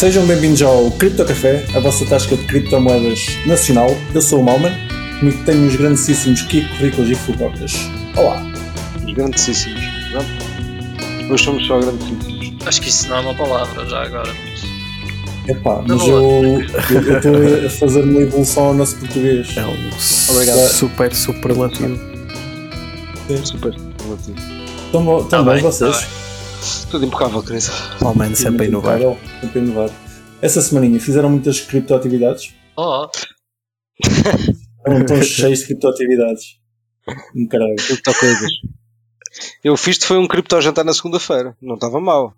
Sejam bem-vindos ao Cripto Café, a vossa tasca de criptomoedas nacional. Eu sou o Malman, comigo tenho os grandíssimos Kiko, Ricos e Fugocas. Olá! Os grandíssimos, não? Hoje somos só grandíssimos. Acho que isso não é uma palavra já agora. Epá, mas eu eu estou a fazer uma evolução ao nosso português. É um Obrigado. super superlativo. Super relativo. Estão Tá bem bem, vocês? tá Tudo impecável, Cris. Ao menos sempre a inovar. Impecável, Sempre a inovar. Essa semaninha fizeram muitas criptoatividades? Oh, Eram tão cheios de criptoatividades. Um caralho. Eu fiz-te foi um cripto jantar na segunda-feira. Não estava mal.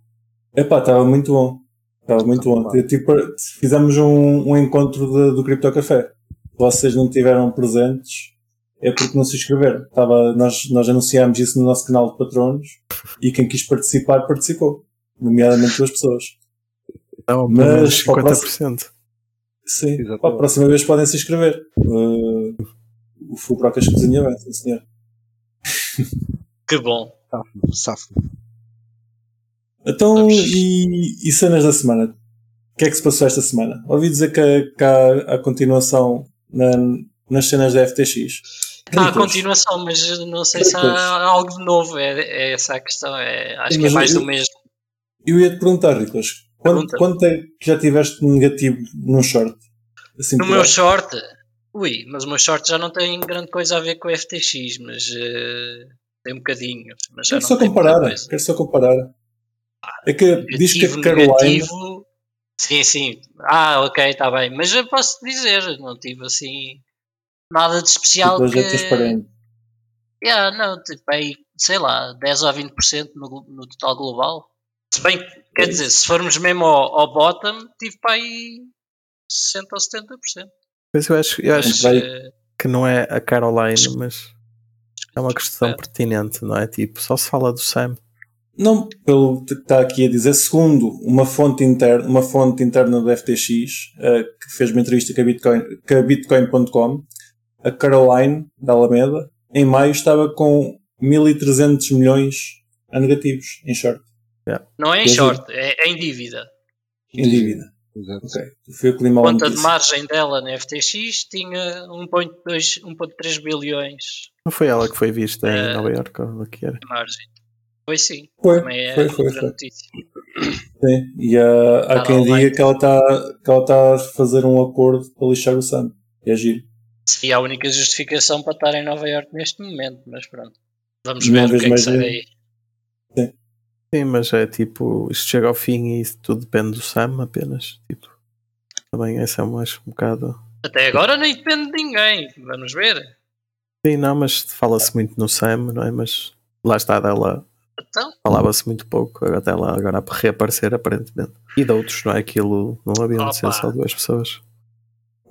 Epá, estava muito bom. Estava muito bom. Eu, tipo, fizemos um, um encontro de- do Cripto Café. Vocês não tiveram presentes, é porque não se inscreveram. Estava, nós, nós anunciámos isso no nosso canal de patronos e quem quis participar, participou. Nomeadamente duas pessoas. Não, Mas pelo menos para o 50%. Sim. Exatamente. Para a próxima vez podem se inscrever. Uh, o Fulbrocas cozinha bem, sim senhor. que bom. Safo. Então, Vamos. e, e cenas da semana? O que é que se passou esta semana? Ouvi dizer que, que há a continuação na- nas cenas da FTX. Há a Ricos. continuação, mas não sei se há algo de novo. É, é essa a questão. É, acho que é mais do mesmo. Eu ia te perguntar, Ricos, quanto, quanto é que já tiveste negativo num short? Assim, No meu alto? short, ui, mas o meu short já não tem grande coisa a ver com o FTX, mas eh, tem um bocadinho. Mas Quero só comparar. Quero só comparar. É que diz que a Negativo, negativo. Sim, sim. Ah, ok, está bem. Mas eu posso dizer, não tive assim nada de especial Depois que. é transparente. Yeah, não, tipo aí, sei lá, 10 ou 20% no, no total global. Se bem que, quer dizer, se formos mesmo ao, ao bottom, tive para aí 60 ou 70%. Mas eu acho, eu acho Mas, que não é a Caroline, mas é uma questão É. pertinente, não é? Tipo, só se fala do Sam. Não, pelo que está aqui a dizer, segundo uma fonte interna, uma fonte interna do FTX, eh, que fez uma entrevista com a Bitcoin, com a Bitcoin.com, a Caroline da Alameda, em maio estava com 1.300 milhões a negativos em short, não é em short, é, é em dívida. em dívida. Exato. Ok, foi o que A conta de margem dela na FTX tinha 1.2, 1.3 bilhões Não foi ela que foi vista em É. Nova York ou o que era? margem. Foi sim, Foi, também é foi, foi, outra foi. notícia. Sim, e ah, há quem Caroline. diga que ela está que ela está a fazer um acordo para lixar o Sam. E é giro. Seria a única justificação para estar em Nova York neste momento, mas pronto. Vamos Uma ver o que é que sai daí. Sim, mas é tipo, isto chega ao fim e isso tudo depende do Sam apenas. Tipo, também essa é mais um bocado. Até agora nem depende de ninguém. Vamos ver. Sim, não, mas fala-se muito no Sam, não é? Mas lá está dela, Então, falava-se muito pouco, até ela agora reaparecer aparentemente. E de outros, não é? Aquilo não ser Opa. só duas pessoas.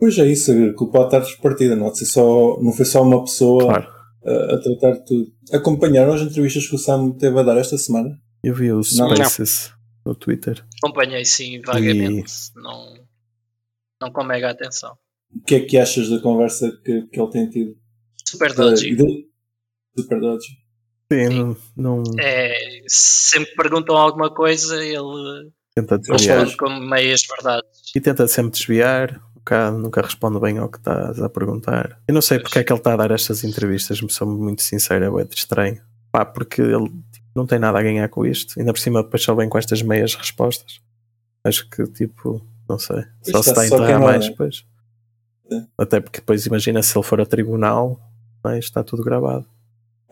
Pois é isso, a culpa está repartida, não, ser só, não foi só uma pessoa Claro. a, a tratar de tudo. Acompanharam as entrevistas que o Sam teve a dar esta semana? Eu vi o Não. Spaces no Twitter. acompanhei sim vagamente. Não, não com mega atenção. O que é que achas da conversa que, que ele tem tido? Super Da- dodgy. e do- Super Dodge. Sim, Sim. não, não É, sempre perguntam alguma coisa, ele tenta desviar. faz- responde com meias verdades. E tenta sempre desviar, nunca, nunca responde bem ao que estás a perguntar. Eu não sei porque é que ele está a dar estas entrevistas, mas sou muito sincero, é de estranho. Pá, porque ele tipo, não tem nada a ganhar com isto. Ainda por cima depois só vem com estas meias respostas. Acho que tipo, não sei. Só Isto se está a é enterrar mais né? depois. Sim. Até porque depois imagina se ele for a tribunal, não é? está tudo gravado.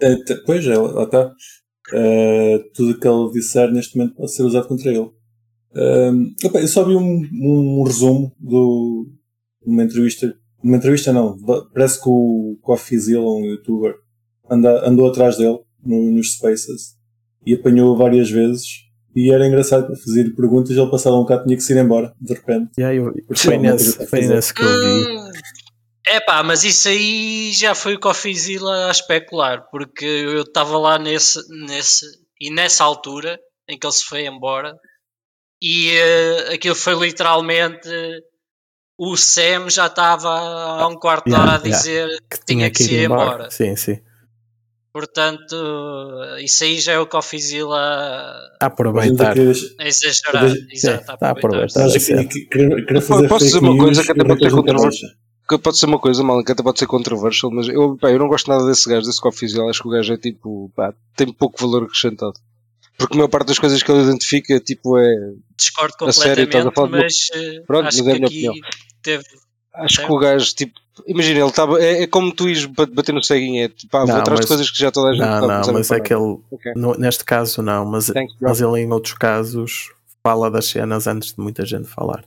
É, pois é, lá está. Eh, tudo o que ele disser neste momento pode ser usado contra ele. Ehm, opa, eu só vi um, um resumo do, de uma entrevista. Uma entrevista não, parece que o Coffeezilla, um youtuber, anda, andou atrás dele no- nos Spaces e apanhou-o várias vezes. E era engraçado para fazer perguntas. Ele passava um bocado, tinha que se ir embora, de repente. Aí eu, foi, nesse, foi nesse que eu vi. Hum, É pá, mas isso aí já foi o Coffeezilla a especular, porque eu estava lá nesse, nesse e nessa altura em que ele se foi embora e eh, aquilo foi literalmente o Sam já estava há um quarto de hora Yeah, a dizer Que tinha que se ir embora. Sim, sim. Portanto, isso aí já é o Coffeezilla A aproveitar. A exagerar. Exato, Está a aproveitar. Que- Posso dizer uma coisa que até pode nunca controverso? Que pode ser uma coisa, mal, que até pode ser controversial, mas eu, pá, eu não gosto nada desse gajo, desse Coffeezilla. Acho que o gajo é tipo, pá, tem pouco valor acrescentado. Porque a maior parte das coisas que ele identifica, tipo, é. Discordo A sério, a completamente, falar de uma- mas eh, Pronto, mas é a que minha aqui teve. Acho que o gajo, tipo, imagina, ele estava. É, é como tu ires ba- bater no ceguinho, é tipo, ah, vou atrás de coisas que já toda a gente Não, não, mas é nada. que ele, Ok. no- neste caso não, mas, Thanks, mas ele em outros casos fala das cenas antes de muita gente falar.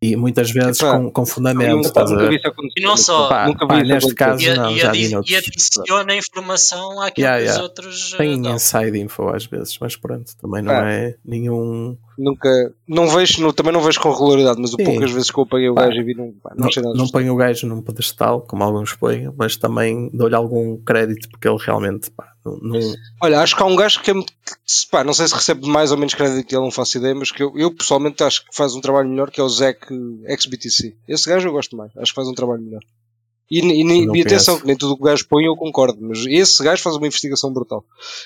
E muitas vezes Epá, com, com fundamento, nunca, estás a nunca vi ver? isso acontecer. E não só. Pá, nunca vi pá, isso neste acontecer. caso E, a- não, e, já e noutros. adiciona informação àquilo Yeah, que yeah. os outros eh, Tem dão. inside info às vezes, mas pronto, também não é nenhum. Nunca. Não vejo, não- também não vejo com regularidade, mas o poucas vezes que eu apaguei o Pá, gajo e vi, não, pá, não, Não, não ponho o gajo num pedestal, como alguns põem, mas também dou-lhe algum crédito porque ele realmente pá, não, não- Olha, acho que há um gajo que é muito. que, pá, não sei se recebe mais ou menos crédito que ele, não faço ideia, mas que eu, eu pessoalmente acho que faz um trabalho melhor, que é o Zack XBTC. Esse gajo eu gosto mais, acho que faz um trabalho melhor. E, e, e, e atenção, que nem tudo o que o gajo põe eu concordo, mas esse gajo faz uma investigação brutal.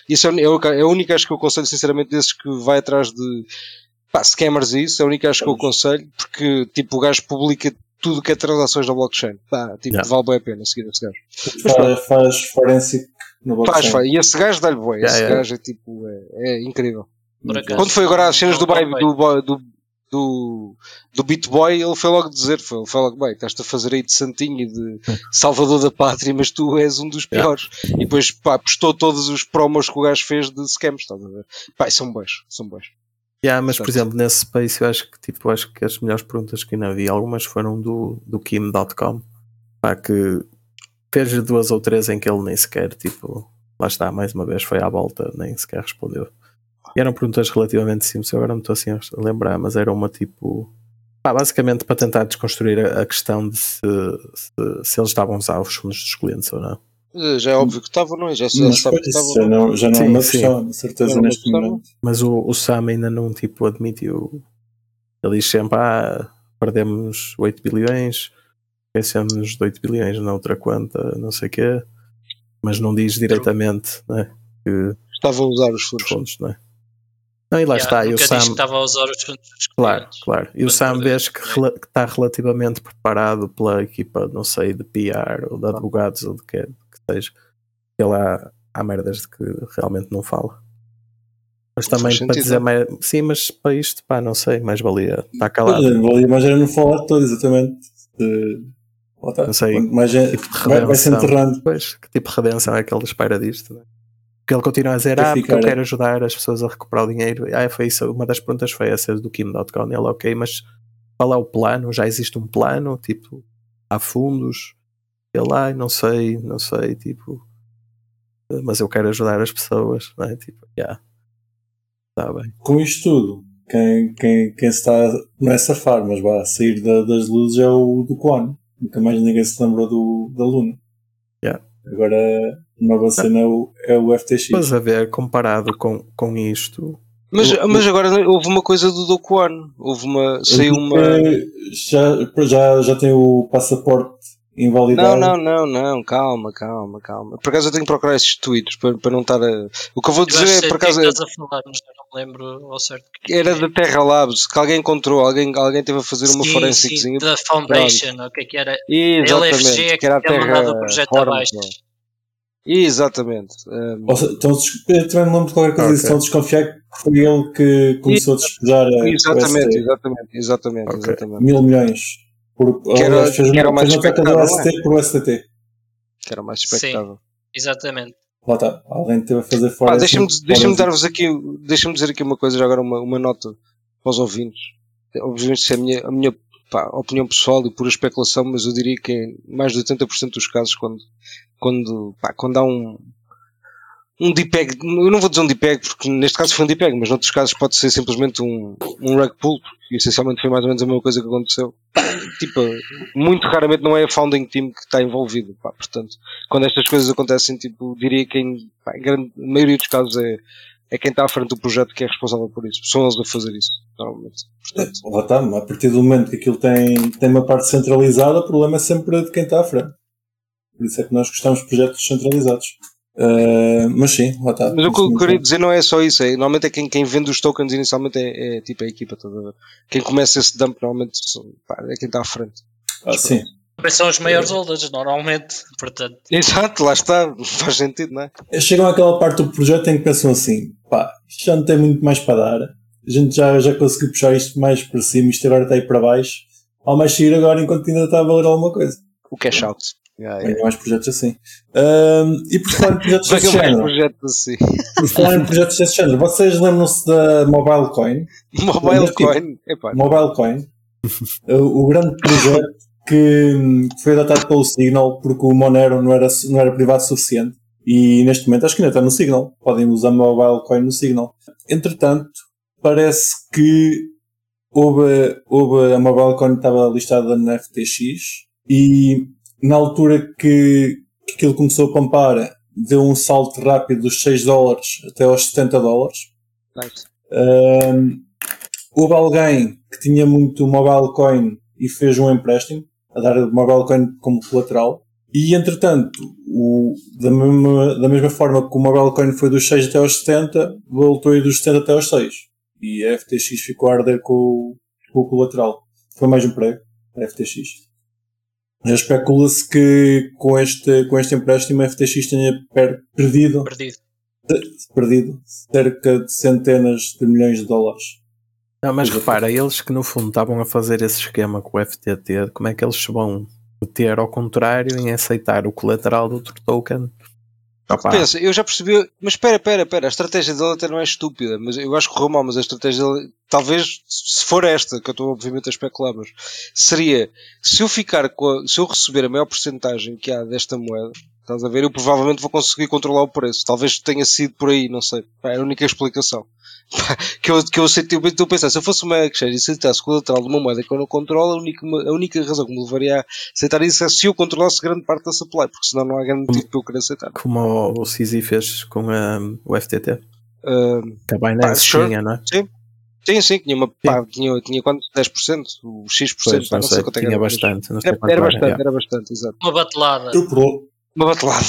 Isso é, é o- é a única acho que eu aconselho, sinceramente, desses que vai atrás de pá, scammers e isso, é a única acho que eu aconselho, porque tipo, o gajo publica tudo que é transações na blockchain. Pá, tipo, Yeah. vale bem a pena seguir esse gajo. Faz, faz forensic no Faz, blockchain. faz. E esse gajo dá-lhe boi. Yeah, esse yeah. gajo é tipo, é, é incrível. Quando foi agora as cenas do, do, do, do, do Beat Boy, ele foi logo dizer, foi, ele foi logo bem, estás a fazer aí de santinho e de salvador da pátria, mas tu és um dos Yeah. piores. E depois, pá, postou todos os promos que o gajo fez de scams, estás a ver? Pá, são bons, são bons. Yeah, mas por exemplo, nesse space eu acho que tipo, acho que as melhores perguntas que ainda havia, algumas foram do, do Kim.com, pá, que fez duas ou três em que ele nem sequer, tipo, lá está, mais uma vez foi à volta, nem sequer respondeu. E eram perguntas relativamente simples, eu agora não estou assim a lembrar, mas era uma tipo. pá, basicamente para tentar desconstruir a, a questão de se, se, se eles estavam a usar os fundos dos clientes ou não. Eh, Já é óbvio que estava, não é? Já, já sabe que estava. isso já não, já não é Sim, uma sim. questão, de certeza, é uma neste momento. Mas o, o Sam ainda não tipo, admitiu. Ele diz sempre: ah, perdemos 8 bilhões, esquecemos de 8 bilhões na outra conta, não sei o quê, mas não diz diretamente né, que Estavam a usar os os fundos. fundos, não é? Não, e lá Yeah, está, e o Sam, que estava a usar os fundos dos claro, claro, e o Sam vês que, rela- que está relativamente preparado pela equipa, não sei, de PR ou de advogados ou de que, que seja, que ele há, há merdas de que realmente não fala. Mas também para dizer mais, sim, mas para isto, pá, não sei, mais valia estar calado. É, valia mais era não falar todo, exatamente. De... Está. Não sei, mais gente tipo de vai, vai se enterrando. Pois, que tipo de redenção é que ele espera disto? Né? Porque ele continua a dizer, Quer ah, porque eu é. quero ajudar as pessoas a recuperar o dinheiro. Ah, foi isso, uma das perguntas foi essa do Kim.com. Ele, ok, mas qual é o plano? Já existe um plano? Tipo, há fundos? Ele, ai, não sei, não sei, tipo, mas eu quero ajudar as pessoas, não é? Tipo, já, está bem. Com isto tudo, quem, quem, quem se está, não é safar, mas vai sair da- das luzes é o do Kwon. Nunca mais ninguém se lembrou do, da Luna. Yeah. Agora a nova cena é o, é o FTX. Mas a ver, comparado com, com isto, Mas, O- mas agora houve uma coisa do Doku One. Houve uma. Saiu uma. Porque Já, já, já tem o passaporte invalidado. Não, não, não, não, calma, calma, calma. Por acaso eu tenho que procurar esses tweets para, para não estar a. O que eu vou Eu dizer que é, por do acaso, que estás a falar, mas eu lembro ao certo. que era é. da Terra Labs, que alguém encontrou, alguém, alguém teve a fazer uma Sim, forensiquezinha. sim, da Foundation, o que é que era? Exatamente, LFG é que era a que tinha mandado o Terra projeto Hornet, abaixo. não. Exatamente. Um, Ou seja, então, também me lembro de qualquer coisa Ok. disso. Estão a desconfiar que foi ele que começou a despejar a exatamente, exatamente, exatamente, Ok. exatamente. mil milhões. Por, Que era- fez que era mais fez uma troca do expectável, ST por STT. Que era o mais Sim. expectável. Exatamente. Lá está. Alguém teve a fazer fora. deixa-me deixa dar-vos aqui, deixa-me dizer aqui uma coisa, já agora uma, uma nota para os ouvintes. Obviamente, isso é a minha, a minha pá, opinião pessoal e pura especulação, mas eu diria que em mais de 80% dos casos, quando, quando, pá, quando há um, um DPEG, eu não vou dizer um DPEG porque neste caso foi um DPEG, mas noutros casos pode ser simplesmente um, um rug pull, porque essencialmente foi mais ou menos a mesma coisa que aconteceu. Tipo, muito raramente não é a founding team que está envolvido, pá, portanto, quando estas coisas acontecem, tipo, diria que em, pá, em grande maioria dos casos é, é quem está à frente do projeto que é responsável por isso. São eles a fazer isso, normalmente. Portanto, Lá está. A partir do momento que aquilo tem, tem uma parte centralizada, o problema é sempre de quem está à frente. Por isso é que nós gostamos de projetos descentralizados. Uh, mas sim, lá está. Mas o que eu queria dizer não é só isso, é, normalmente é quem, quem vende os tokens inicialmente é, é tipo a equipa toda. Quem começa esse dump normalmente pá, é quem está à frente. Ah, sim. São os maiores holders, normalmente. Portanto, Exato, lá está, faz sentido, não é? Chegam àquela parte do projeto em que pensam assim: pá, isto já não tem muito mais para dar. A gente já, já conseguiu puxar isto mais para cima, isto agora está aí para baixo. Ao mais sair agora enquanto ainda está a valer alguma coisa. O cash out. Yeah, yeah. Venham mais projetos assim. Ahm, e por falar em projetos desse género, projetos assim. por falar em projetos desse género, vocês lembram-se da Mobile Coin? Mobile tipo, Coin. Epá, Mobile Coin, o, o grande projeto que foi adotado pelo Signal porque o Monero não era, não era privado suficiente e neste momento acho que ainda está no Signal. Podem usar Mobile Coin no Signal. Entretanto, parece que houve, houve a Mobile Coin estava listada na FTX e na altura que, que aquilo começou a pampar deu um salto rápido dos 6 dólares até aos 70 dólares. nice. Ahm, houve alguém que tinha muito mobile coin e fez um empréstimo a dar o mobile coin como colateral. E entretanto, o- da, mesma, da mesma forma que o mobile coin foi dos 6 até aos 70, voltou aí dos 70 até aos 6. E a FTX ficou a arder com, o- com o colateral. Foi mais um prego, a FTX. Especula-se que com este, com este empréstimo a FTX tenha per- perdido perdido. perdido cerca de centenas de milhões de dólares. Não, mas repara, eles que no fundo estavam a fazer esse esquema com o FTT, como é que eles se vão meter ao contrário em aceitar o colateral do outro token? Opa, Pensa, eu já percebi, mas espera, espera, espera, a estratégia dele até não é estúpida, mas eu acho que correu mal, mas a estratégia dele, talvez, se for esta, que eu estou obviamente a especular, mas seria, se eu ficar com a, se eu receber a maior porcentagem que há desta moeda, estás a ver, eu provavelmente vou conseguir controlar o preço. Talvez tenha sido por aí, não sei. Pá, é a única explicação. Pá, que eu, que eu senti, eu estou a pensar, se eu fosse uma exchange e aceitasse o colateral de uma moeda que eu não controlo, a única, a única razão que me levaria a aceitar isso é se eu controlasse grande parte da supply, porque senão não há grande motivo para eu querer aceitar. como o, CZ fez com a, o FTT, Ah, que a Binance sure. tinha, não é? Sim, sim, tinha uma. Pá, tinha, tinha quanto? 10%? O X%? Pois, pá, não sei, quanto é que tinha era, mas bastante. Não sei Era, quanto era era, bastante, era bastante, exato. Uma batelada. Eu por Uma batelada.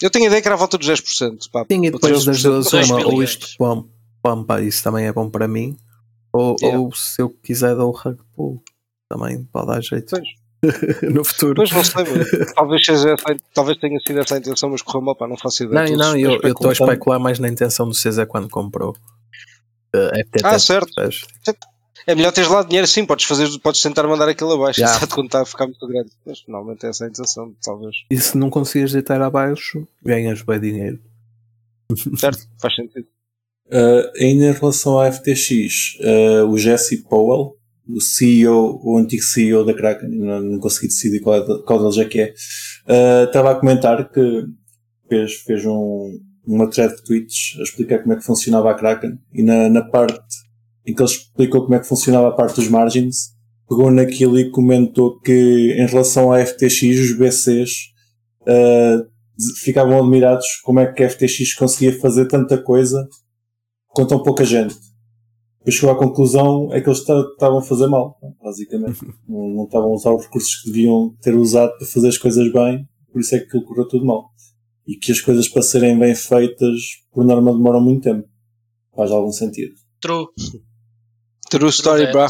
Eu tenho a ideia que era à volta dos 10%. Pá, Sim, e depois das 13%. duas, uma, ou isto pam- pampa, isso também é bom para mim, ou, Yeah. ou se eu quiser dar o rug pull, também pode dar jeito Pois. no futuro. Pois não sei, mas talvez, seja talvez tenha sido essa a intenção, mas correu mal, pá, não faço ideia. Não, não, eu estou a especular. mais na intenção do CZ quando comprou. Uh, FTT, Ah, certo. É melhor teres lá dinheiro, sim, podes fazer, podes tentar mandar aquilo abaixo, Yeah. exato, quando está a ficar muito grande. Mas normalmente é essa a intenção, talvez. E se não conseguires deitar abaixo, ganhas bem dinheiro. Certo? Faz sentido. Uh, ainda em relação à FTX, uh, o Jesse Powell, o CEO, o antigo CEO da Kraken, não, não consegui decidir qual, é qual deles é que é, uh, estava a comentar que fez, fez um, uma thread de tweets a explicar como é que funcionava a Kraken e na, na parte em que ele explicou como é que funcionava a parte dos margins, pegou naquilo e comentou que em relação à FTX, os BCs uh, ficavam admirados como é que a FTX conseguia fazer tanta coisa com tão pouca gente. Depois chegou à conclusão é que eles ta- estavam a fazer mal, basicamente. não, não estavam a usar os recursos que deviam ter usado para fazer as coisas bem, por isso é que aquilo correu tudo mal. E que as coisas para serem bem feitas, por norma, demoram muito tempo. Faz algum sentido. True. True Story, bro.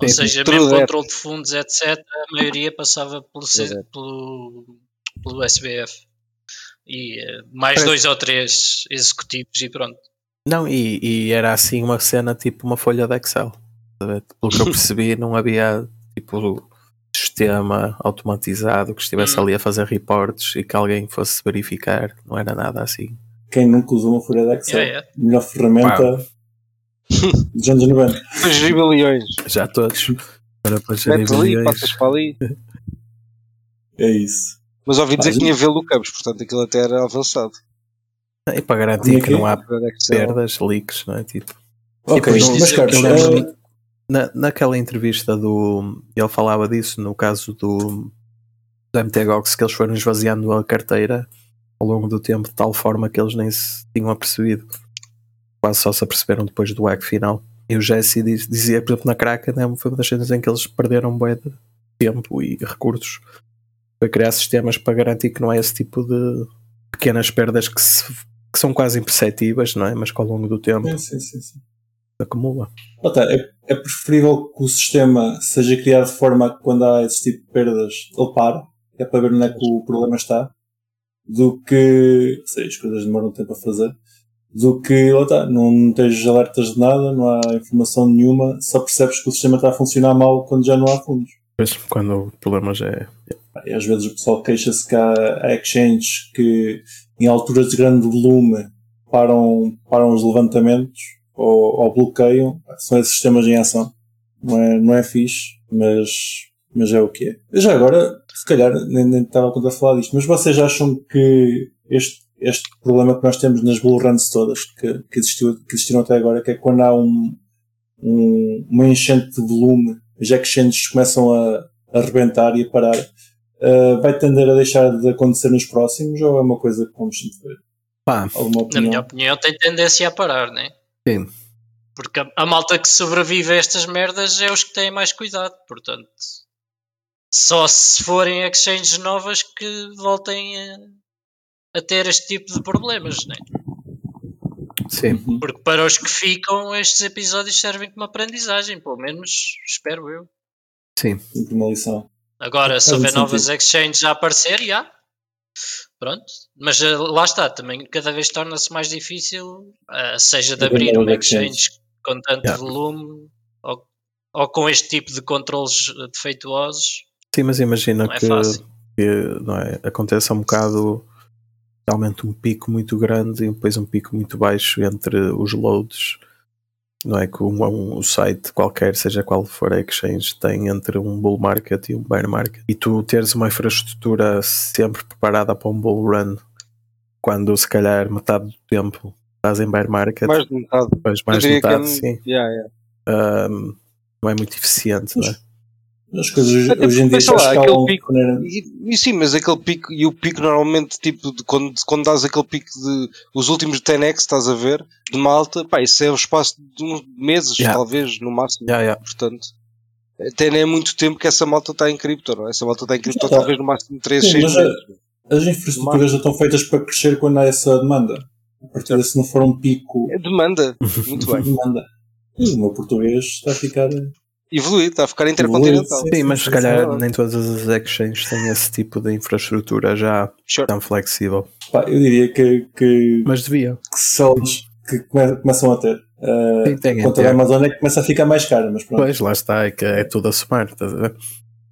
Ou seja, True mesmo that. controle de fundos, etc., a maioria passava pelo, C, pelo, pelo SBF. E eh, mais Parece. dois ou três executivos e pronto. Não, e, e, era assim uma cena tipo uma folha de Excel. Pelo que eu percebi, não havia tipo sistema automatizado que estivesse hum. ali a fazer reportes e que alguém fosse verificar. Não era nada assim. Quem nunca usou uma folha de Excel? Yeah, yeah. Melhor ferramenta. Wow. 290. Os gibilhões. Já todos. Para aparecer Metes ali, passas para ali. É isso. Mas ouvi dizer que tinha vê-lo Campos, portanto aquilo até era avançado. Ah, e para garantir é que não é? há é perdas, leaks, não é? Tipo. tipo não, mas é... na, naquela entrevista do. Ele falava disso no caso do. do MTGOX, que eles foram esvaziando a carteira ao longo do tempo de tal forma que eles nem se tinham apercebido. Quase só se aperceberam depois do hack final. E o Jesse diz- dizia, por exemplo, na Kraken, né, foi uma das cenas em que eles perderam bué de tempo e recursos. Foi criar sistemas para garantir que não é esse tipo de pequenas perdas que, se- que são quase imperceptíveis, não é? Mas que ao longo do tempo Sim, sim, sim. sim. acumula. É, é preferível que o sistema seja criado de forma que quando há esse tipo de perdas ele para, é para ver onde é que o problema está, do que, sei, as coisas demoram tempo a fazer, do que, lá está, não tens alertas de nada, não há informação nenhuma, só percebes que o sistema está a funcionar mal quando já não há fundos. Depois, quando o problema já é. E às vezes o pessoal queixa-se que há, há exchanges que em alturas de grande volume param, param os levantamentos ou, ou bloqueiam. São esses sistemas em ação. Não é, não é fixe, mas, mas é o que é. Já agora, se calhar, nem, nem estava a contar a falar disto, mas vocês acham que este, este problema que nós temos nas bull runs todas, que, que, existiu, que existiram até agora, que é quando há um, um, uma enchente de volume, as exchanges começam a, a rebentar e a parar, uh, vai tender a deixar de acontecer nos próximos ou é uma coisa que vamos sempre ver? Pá, Alguma Na minha opinião, tem tendência a parar, né? sim. Porque a, a malta que sobrevive a estas merdas é os que têm mais cuidado. Portanto, só se forem exchanges novas que voltem a, a ter este tipo de problemas, né? Sim. Uhum. Porque para os que ficam, estes episódios servem como aprendizagem, pelo menos espero eu. Sim. Uma lição. Agora, se houver novas sentido. exchanges a aparecer, já. Pronto. Mas eh, lá está, também cada vez torna-se mais difícil, eh, seja de abrir uma exchange exchanges. com tanto Yeah. volume ou, ou com este tipo de controles eh, defeituosos. Sim, mas imagina Não é que, fácil. que, não é, aconteça um bocado realmente um pico muito grande e depois um pico muito baixo entre os loads. Não é que um, um, um site qualquer, seja qual for a exchange, tem entre um bull market e um bear market. E tu teres uma infraestrutura sempre preparada para um bull run, quando se calhar metade do tempo estás em bear market, Mais de metade. depois mais diria que é- metade, sim, Yeah, yeah. ahm, não é muito eficiente, não é? As coisas hoje, Até hoje em dia já lá, escalam pico- de maneira- E, e sim, mas aquele pico, e o pico normalmente, tipo, de quando, quando dás aquele pico de os últimos 10x, estás a ver, de malta, pá, isso é o espaço de uns meses, Yeah. talvez, no máximo. Yeah, yeah. Portanto, até nem é muito tempo que essa malta está em cripto, não é? Essa malta está em cripto Já tá. talvez no máximo 3, Sim, 6 mas meses. As infraestruturas já estão feitas para crescer quando há essa demanda. A partir de se não for um pico É demanda, muito de bem. demanda. E o meu português está a ficar. Evoluído, está a ficar intercontinental. Sim, mas se calhar sim. nem todas as exchanges têm esse tipo de infraestrutura já Sure. tão flexível. Pá, eu diria que, que, Mas devia. que só que come- começam a ter. Uh, Sim, tem a a conta ter. da Amazon é que começa a ficar mais cara, mas pronto. Pois, lá está, é que é tudo a somar. estás a ver?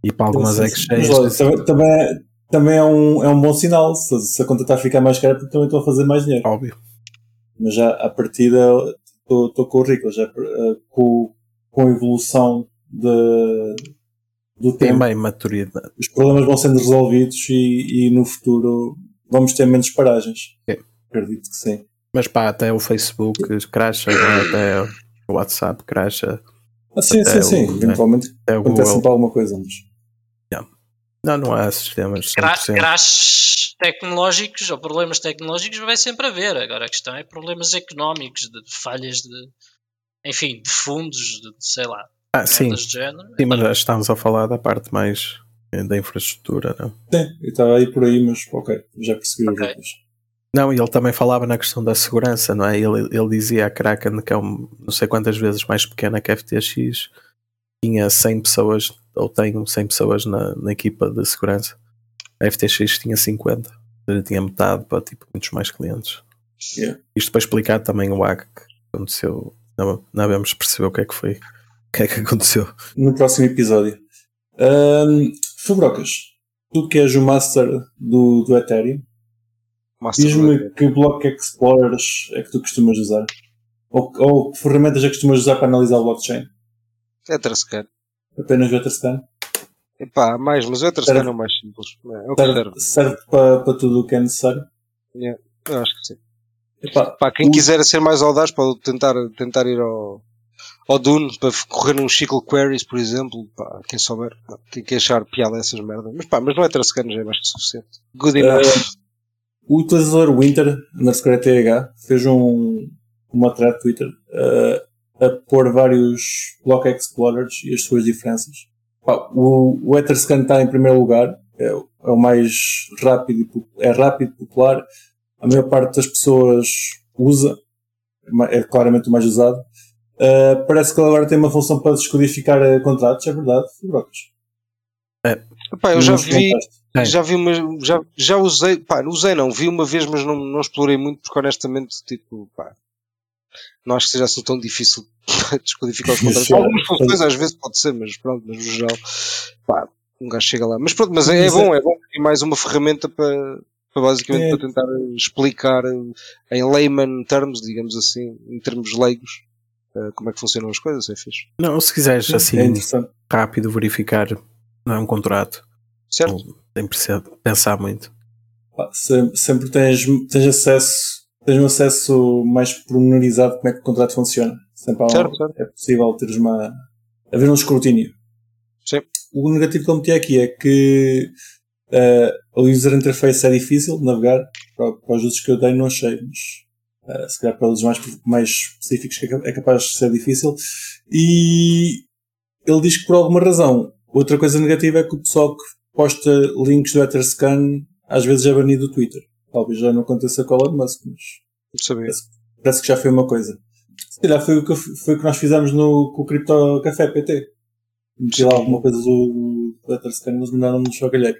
E para algumas Sim. Mas, exchanges. olha, também, também, é, também é, um, é um bom sinal. Se, se a conta está a ficar mais cara, porque também estou a fazer mais dinheiro. Óbvio. Mas já à partida estou estou com o Rico, já uh, com, com a evolução de, do Tem tempo. bem maturidade. Os problemas vão sendo resolvidos e, e no futuro vamos ter menos paragens. Sim. Acredito que sim. Mas pá, até o Facebook crasha, é? até o WhatsApp crasha, Ah, sim, Até sim, sim. o- Eventualmente até o acontece sempre alguma coisa, mas. Não, não há sistemas Cra 100%. crashes tecnológicos ou problemas tecnológicos vai sempre haver. Agora a questão é problemas económicos, de falhas de. Enfim, de fundos, de, sei lá, Ah, sim, do género. sim, mas já estamos a falar da parte mais eh, da infraestrutura, não? Sim, eu estava aí por aí, mas ok, já percebi os Ok. outros. Não, e ele também falava na questão da segurança, não é? Ele, ele dizia a Kraken que é um, não sei quantas vezes mais pequena que a FTX, tinha 100 pessoas, ou tem 100 pessoas na, na equipa de segurança. A FTX tinha 50, ou seja, tinha metade para tipo, muitos mais clientes. Yeah. Isto para explicar também o hack que aconteceu. Não, não vamos perceber o que é que foi, o que é que aconteceu. No próximo episódio. Um, Fabrocas, tu que és o master do, do Ethereum, diz-me que Block Explorers é que tu costumas usar? Ou, ou que ferramentas é que costumas usar para analisar o blockchain? Etherscan. Apenas o Etherscan? Epá, mais, mas o Etherscan Serve. é o mais simples. É, é serve. Serve, serve para, para tudo o que é necessário? Eu acho que sim. Epá, Pá, quem quiser ser mais audaz pode tentar, tentar ir ao, ao Dune para correr uns SQL queries, por exemplo. Pá, quem souber, pá, quem quer achar piada essas merdas. Mas pá, mas não é já é mais que suficiente. Good enough. O utilizador Winter, underscore TH, fez um, uma thread Twitter uh, a pôr vários Block Explorers e as suas diferenças. Pá, o, o Etherscan está em primeiro lugar, é, o- é o mais rápido, e é rápido, popular, a maior parte das pessoas usa, é claramente o mais usado. Uh, parece que ele agora tem uma função para descodificar uh, contratos, é verdade, Brocas. É. Epá, eu já vi, já vi uma, já, já usei, pá, não usei não, vi uma vez, mas não, não explorei muito porque honestamente, tipo, pá, não acho que seja assim tão difícil descodificar os contratos. Algumas funções às vezes pode ser, mas pronto, mas no geral, pá, um gajo chega lá. Mas pronto, mas é, é bom, é bom ter mais uma ferramenta para, para basicamente é. para tentar explicar em layman termos, digamos assim, em termos leigos, uh, como é que funcionam as coisas, é fixe. Não, se quiseres assim é rápido verificar, não é um contrato. Certo. Tem que pensar muito. Sempre, sempre tens, tens acesso tens um acesso mais pormenorizado como é que o contrato funciona. Sempre certo, certo. é possível teres uma. haver um escrutínio. Sim. O negativo que eu meti aqui é que uh, o user interface é difícil de navegar. Para, para os usos que eu dei, não achei, mas uh, se calhar para os mais, mais específicos é capaz de ser difícil. E ele diz que por alguma razão, outra coisa negativa é que o pessoal que posta links do Etherscan às vezes é banido do Twitter. Talvez já não aconteça com o Elon Musk, mas parece, parece, que já foi uma coisa. Se calhar foi o que, foi o que nós fizemos no, com o Crypto Café PT. Meti lá alguma coisa do, do Etherscan, eles mandaram-nos ao galheiro.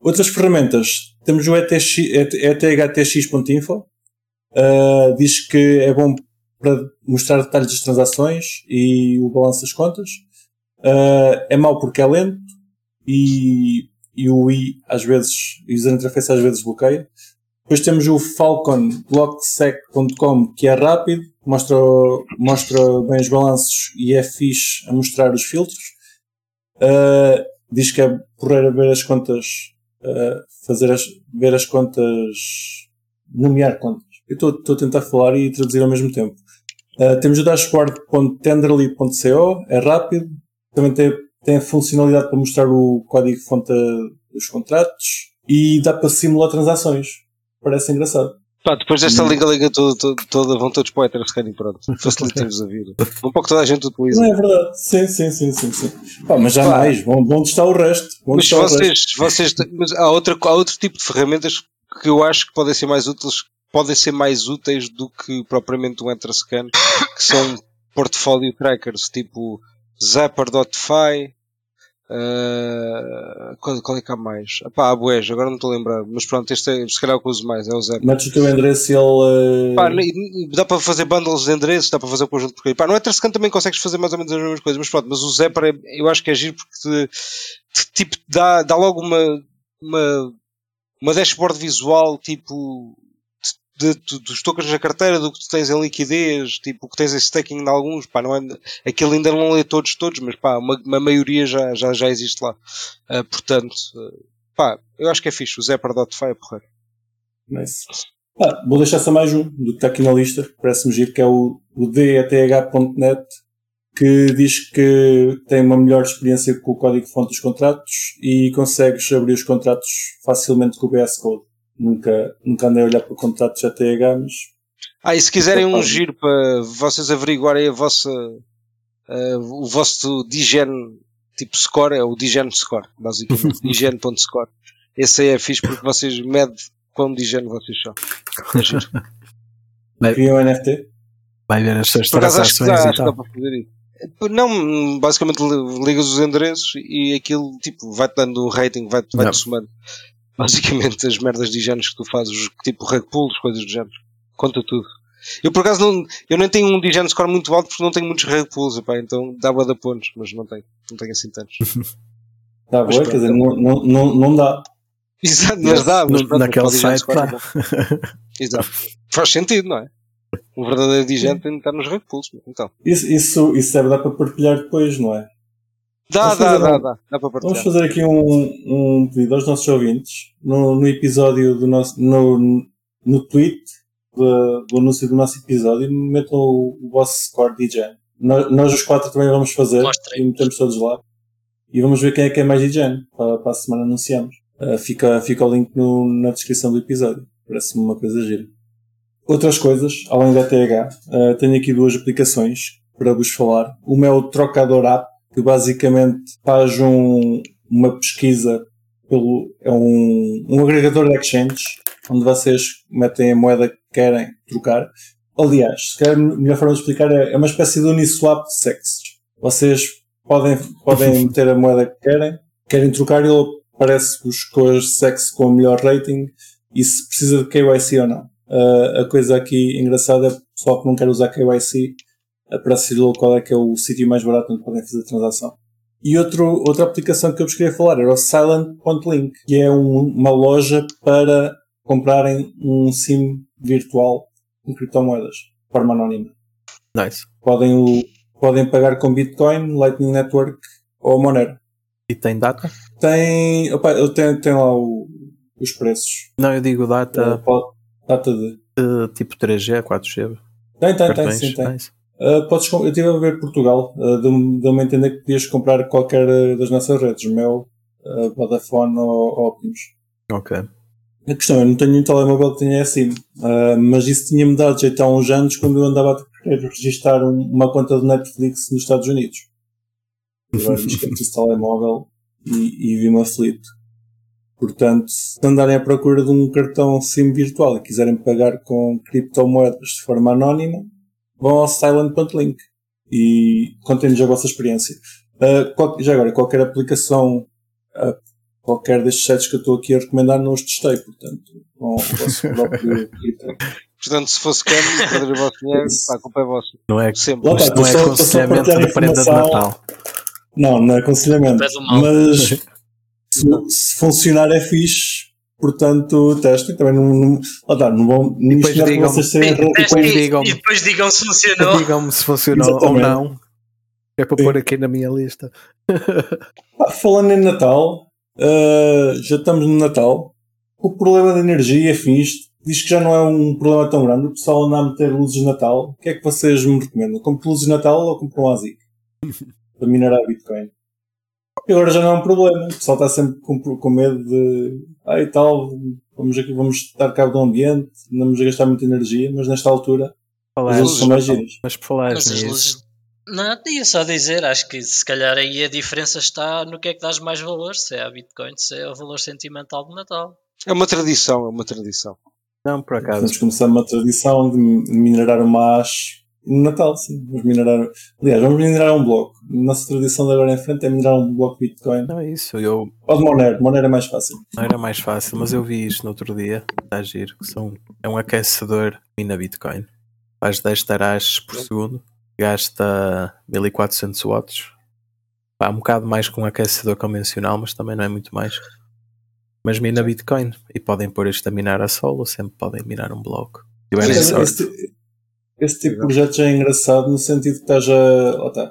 Outras ferramentas. Temos o ETX, ethtx.info. Uh, diz que é bom para mostrar detalhes das transações e o balanço das contas. Uh, é mau porque é lento e, e o I às vezes, o user interface às vezes bloqueia. Depois temos o Falcon blocksec.com que é rápido, mostra, mostra bem os balanços e é fixe a mostrar os filtros. Uh, diz que é porreiro ver as contas, fazer as, ver as contas, nomear contas. Eu estou a tentar falar e traduzir ao mesmo tempo. Uh, temos o dashboard.tenderly.co, é rápido. Também tem, tem a funcionalidade para mostrar o código-fonte dos contratos e dá para simular transações parece engraçado. Pá, depois desta hum. liga-liga toda, toda, toda, vão todos para o Etherscan e pronto. Facilitamos a vida. Um pouco toda a gente utiliza. Não é verdade. Sim, sim, sim, sim. sim. Pá, mas já Pá. mais. Vão, vão testar o resto. Vão mas vocês, vocês mas há, outra, há outro tipo de ferramentas que eu acho que podem ser mais úteis, podem ser mais úteis do que propriamente um Etherscan, que são portfólio trackers, tipo Zapper.fi, Uh, qual, qual, é que há mais? Pá, há boés, agora não estou a lembrar, mas pronto, este é, se calhar o que uso mais, é o Zap. Metes o teu endereço e ele. Uh... Pá, dá para fazer bundles de endereços, dá para fazer o conjunto de Pá, no Etherscan também consegues fazer mais ou menos as mesmas coisas, mas pronto, mas o Zapper é, eu acho que é giro porque te, tipo, dá, dá logo uma, uma, uma dashboard visual tipo de, de, dos tokens na carteira, do que tu tens em liquidez, tipo, o que tens em staking de alguns, pá, não é, aquilo ainda não lê todos, todos, mas pá, uma, uma maioria já, já, já existe lá. Uh, portanto, uh, pá, eu acho que é fixe, o Zapper.fi é porreiro. Nice. Ah, vou deixar só mais um, do que está aqui na lista, parece-me giro, que é o, o DETH.net, que diz que tem uma melhor experiência com o código-fonte dos contratos e consegues abrir os contratos facilmente com o VS Code. Nunca, nunca andei a olhar para contratos ATH, mas. Ah, e se quiserem um giro para vocês averiguarem a vossa, uh, o vosso Digen tipo score, é o Digen Score, basicamente. Digen.score. Esse aí é fixe porque vocês medem quão Digen vocês são. É giro. Cria um NFT? Vai ver as suas transações acho que dá, para fazer isso. Não, basicamente ligas os endereços e aquilo tipo vai-te dando um rating, vai-te vai, somando basicamente as merdas de higienes que tu fazes, tipo rug pulls, coisas do género. Conta tudo. Eu por acaso não, eu nem tenho um digeno score muito alto porque não tenho muitos rug pulls, epá, então dá boa da pontos, mas não tenho, não tenho assim tantos. Dá boa, quer dizer, não, não, não, não dá. Exato, mas dá, mas pronto, naquele site tá. Exato. Faz sentido, não é? O verdadeiro digente tem de estar nos rug pulls, então. Isso, isso, isso deve dar para partilhar depois, não é? Dá, dá, dá, dá, dá, para Vamos fazer aqui um, um pedido aos nossos ouvintes. No, no episódio do nosso, no, no tweet do, do anúncio do nosso episódio, metam o, o vosso score DJ. Nós, nós os quatro também vamos fazer e metemos todos lá. E vamos ver quem é que é mais DJ. Para, para a semana anunciamos. Uh, fica, fica o link no, na descrição do episódio. Parece-me uma coisa gira. Outras coisas, além da TH, uh, tenho aqui duas aplicações para vos falar. Uma é o Trocador App, que basicamente faz um, uma pesquisa pelo, é um, um agregador de exchanges onde vocês metem a moeda que querem trocar. Aliás, se calhar a melhor forma de explicar é, é uma espécie de Uniswap de sexos. Vocês podem, podem meter a moeda que querem, querem trocar e ele aparece-vos com as sex com o melhor rating e se precisa de KYC ou não. Uh, a coisa aqui engraçada é o pessoal que não quer usar KYC aparece-lhe qual é que é o sítio mais barato onde podem fazer a transação. E outro, outra aplicação que eu vos queria falar era o Silent.link, que é um, uma loja para comprarem um SIM virtual com criptomoedas, de forma anónima. Nice. Podem, o, podem pagar com Bitcoin, Lightning Network ou Monero. E tem data? Tem, opa, eu tenho, tenho lá o, os preços. Não, eu digo data. Uh, data de. Uh, tipo 3G, 4G. Tem, tem, tem, sim, tem. Nice. Uh, podes, eu estive a ver Portugal, uh, deu-me a entender que podias comprar qualquer das nossas redes, Mel, uh, Vodafone ou, Optimus. Ok. A questão é, não tenho um telemóvel que tenha assim, uh, mas isso tinha-me dado jeito há uns anos quando eu andava a querer registrar um, uma conta de Netflix nos Estados Unidos. Agora diz que é preciso telemóvel e, e vi-me aflito. Portanto, se andarem à procura de um cartão SIM virtual e quiserem pagar com criptomoedas de forma anónima, vão ao silent.link e contem-nos a vossa experiência. Uh, qual, já agora, qualquer aplicação, uh, qualquer destes sites que eu estou aqui a recomendar, não os testei, portanto, com o vosso próprio Portanto, se fosse câmbio, perder o vosso dinheiro, a culpa é vossa. Não é, Sempre. Não, tá, não é só, aconselhamento de prenda de Natal. Não, não é aconselhamento. Mas se, se funcionar é fixe, Portanto, testem também não, não, tá, não vão e depois digam, vocês serem e, depois digam, e depois digam se funcionou. Digam-me se funcionou Exatamente. ou não. É para Sim. pôr aqui na minha lista. Ah, falando em Natal, uh, já estamos no Natal. O problema da energia, fixe, diz que já não é um problema tão grande. O pessoal anda a meter luzes de Natal. O que é que vocês me recomendam? Compre luzes de Natal ou compre um ASIC? para minerar Bitcoin. E agora já não é um problema. O pessoal está sempre com, com medo de. Ah, e tal, vamos, aqui, vamos estar cabo do ambiente, não vamos gastar muita energia, mas nesta altura falar, as luzes são mais giras. Mas por falar nisso. Não, ia só dizer, acho que se calhar aí a diferença está no que é que dás mais valor, se é a Bitcoin, se é o valor sentimental de Natal. É uma tradição, é uma tradição. Não, por acaso. Vamos começar uma tradição de minerar uma hash no Natal, sim. Vamos minerar. Aliás, vamos minerar um bloco. Nossa tradição de agora em frente é minerar um bloco Bitcoin. Não é isso. Eu... Ou de Monero. Monero é mais fácil. Não era mais fácil, mas eu vi isto no outro dia. Está a giro. Que são... É um aquecedor mina Bitcoin. Faz 10 teraches por segundo. Gasta 1400 watts. Pá, um bocado mais que um aquecedor convencional, mas também não é muito mais. Mas mina Bitcoin. E podem pôr isto a minar a solo, sempre podem minar um bloco. Tiverem sorte. Este esse tipo de projeto já é engraçado no sentido que estás a. Oh, tá.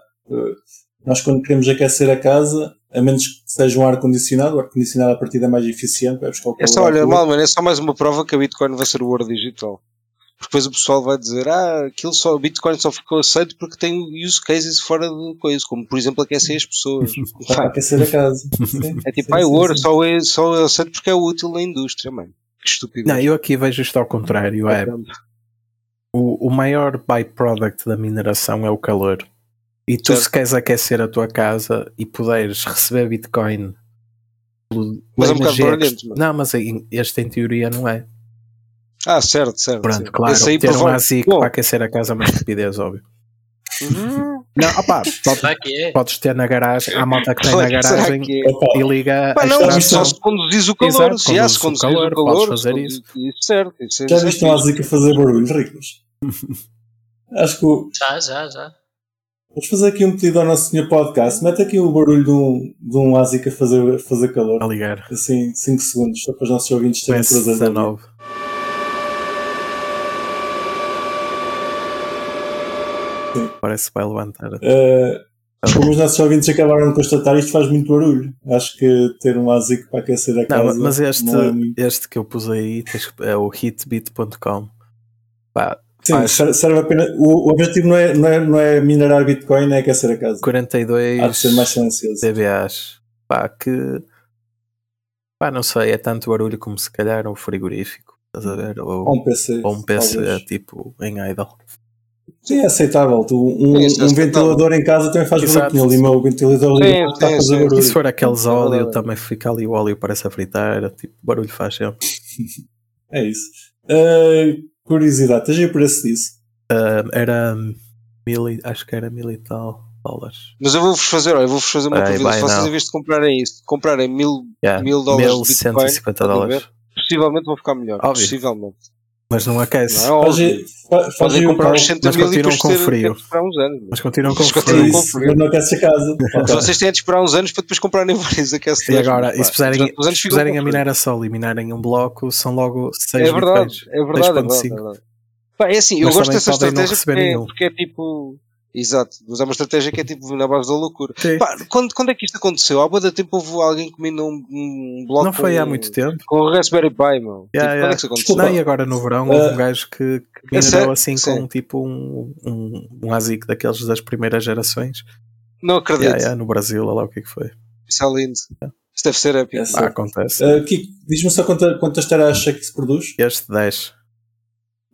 Nós, quando queremos aquecer a casa, a menos que seja um ar-condicionado, o ar-condicionado a partida é mais eficiente. Vai buscar o é só, olha, mal, mano, é só mais uma prova que a Bitcoin vai ser o ouro digital. Porque depois o pessoal vai dizer, ah, aquilo só, o Bitcoin só ficou aceito porque tem use cases fora de coisa, como por exemplo aquecer as pessoas. Para aquecer a casa. Sim, é tipo, sim, ah, o ouro só, é, só é aceito porque é útil na indústria, mano. Que estúpido. Não, eu aqui vejo isto ao contrário. É, o, o maior byproduct da mineração é o calor. E tu, certo. se queres aquecer a tua casa e puderes receber Bitcoin. Mas é um bocado barulhento. Não, mas este em teoria não é. Ah, certo, certo. Pronto, certo. claro. Esse aí ter um ASIC para aquecer a casa é mais estupidez, óbvio. Uhum. Não, opa, pode, é? podes ter na garagem, há malta que tem na garagem é? e liga Pá, não, só se conduzis o calor, Exato, se há se conduzis o calor, o calor podes fazer isso. isso certo, isso Já viste um ASIC a fazer barulho, ricos? Acho que. Já, já, já. Vamos fazer aqui um pedido ao nosso senhor podcast. Mete aqui o barulho de um, de um ASIC a fazer, fazer calor. A ligar. Assim, 5 segundos, só para os nossos ouvintes terem prazer. 19. Sim. Parece que vai levantar. Uh, como os nossos ouvintes acabaram de constatar, isto faz muito barulho. Acho que ter um ASIC para aquecer a casa. Não, mas este, é muito... este que eu pus aí é o hitbit.com. Pá, Sim, faz... serve apenas. O, o objetivo não é, não, é, não é minerar Bitcoin, é aquecer a casa. 42 Há de ser mais silencioso. dBAs. Pá, que. Pá, não sei, é tanto barulho como se calhar um frigorífico. Estás a ver? Ou, um PC. Ou um PC talvez. tipo em idle. Sim, é aceitável. Tu, um, sim, é um ventilador em casa também faz barulho. Ali, meu ventilador ali está a fazer barulho. E se for aqueles óleo, também fica ali o óleo parece a fritar. Tipo, barulho faz sempre. É isso. Uh, curiosidade, tens aí o preço disso? Uh, era mil e, acho que era mil e tal dólares. Mas eu vou-vos fazer, olha, eu vou-vos fazer uma pergunta. Se vocês em vez de comprarem isso, comprarem mil, Yeah, mil dólares de 1150 Bitcoin, dólares. ver? possivelmente vão ficar melhor. Óbvio. Possivelmente. Mas não aquece. Não é Faz óbvio. aí- fa- faz Podem aí o comprar cálculo. 60 Mas mil e continuam depois com ter, frio. ter esperar uns anos. Mas continuam com Mas frio. continuam com frio. mas não aquece a casa. Mas vocês têm de esperar uns anos para depois comprarem vários E aquecedores. agora, Pá, e se puserem, uns se puserem a minar a sol e minarem um bloco, são logo 6 É verdade, bitcoins. é verdade, é verdade, 6.5. é verdade. Pá, é assim, eu Mas gosto dessa estratégia porque é, porque é tipo. Exato, mas é uma estratégia que é tipo na base da loucura. Pá, quando, quando é que isto aconteceu? Há boa tempo houve alguém minou um, um bloco Não foi com, há muito tempo. com o Raspberry Pi, meu. Yeah, tipo, Quando yeah. é que isso aconteceu? Não, e agora no verão houve Uh, um gajo que, que é minerou assim Sim. com tipo um, um, um ASIC daqueles das primeiras gerações. Não acredito. Yeah, yeah, no Brasil, olha lá o que é que foi. Isso é lindo. Isso deve ser épico. É Ah, acontece. Uh, Kiko, diz-me só quanta, quantas tera acha que se produz? Este 10.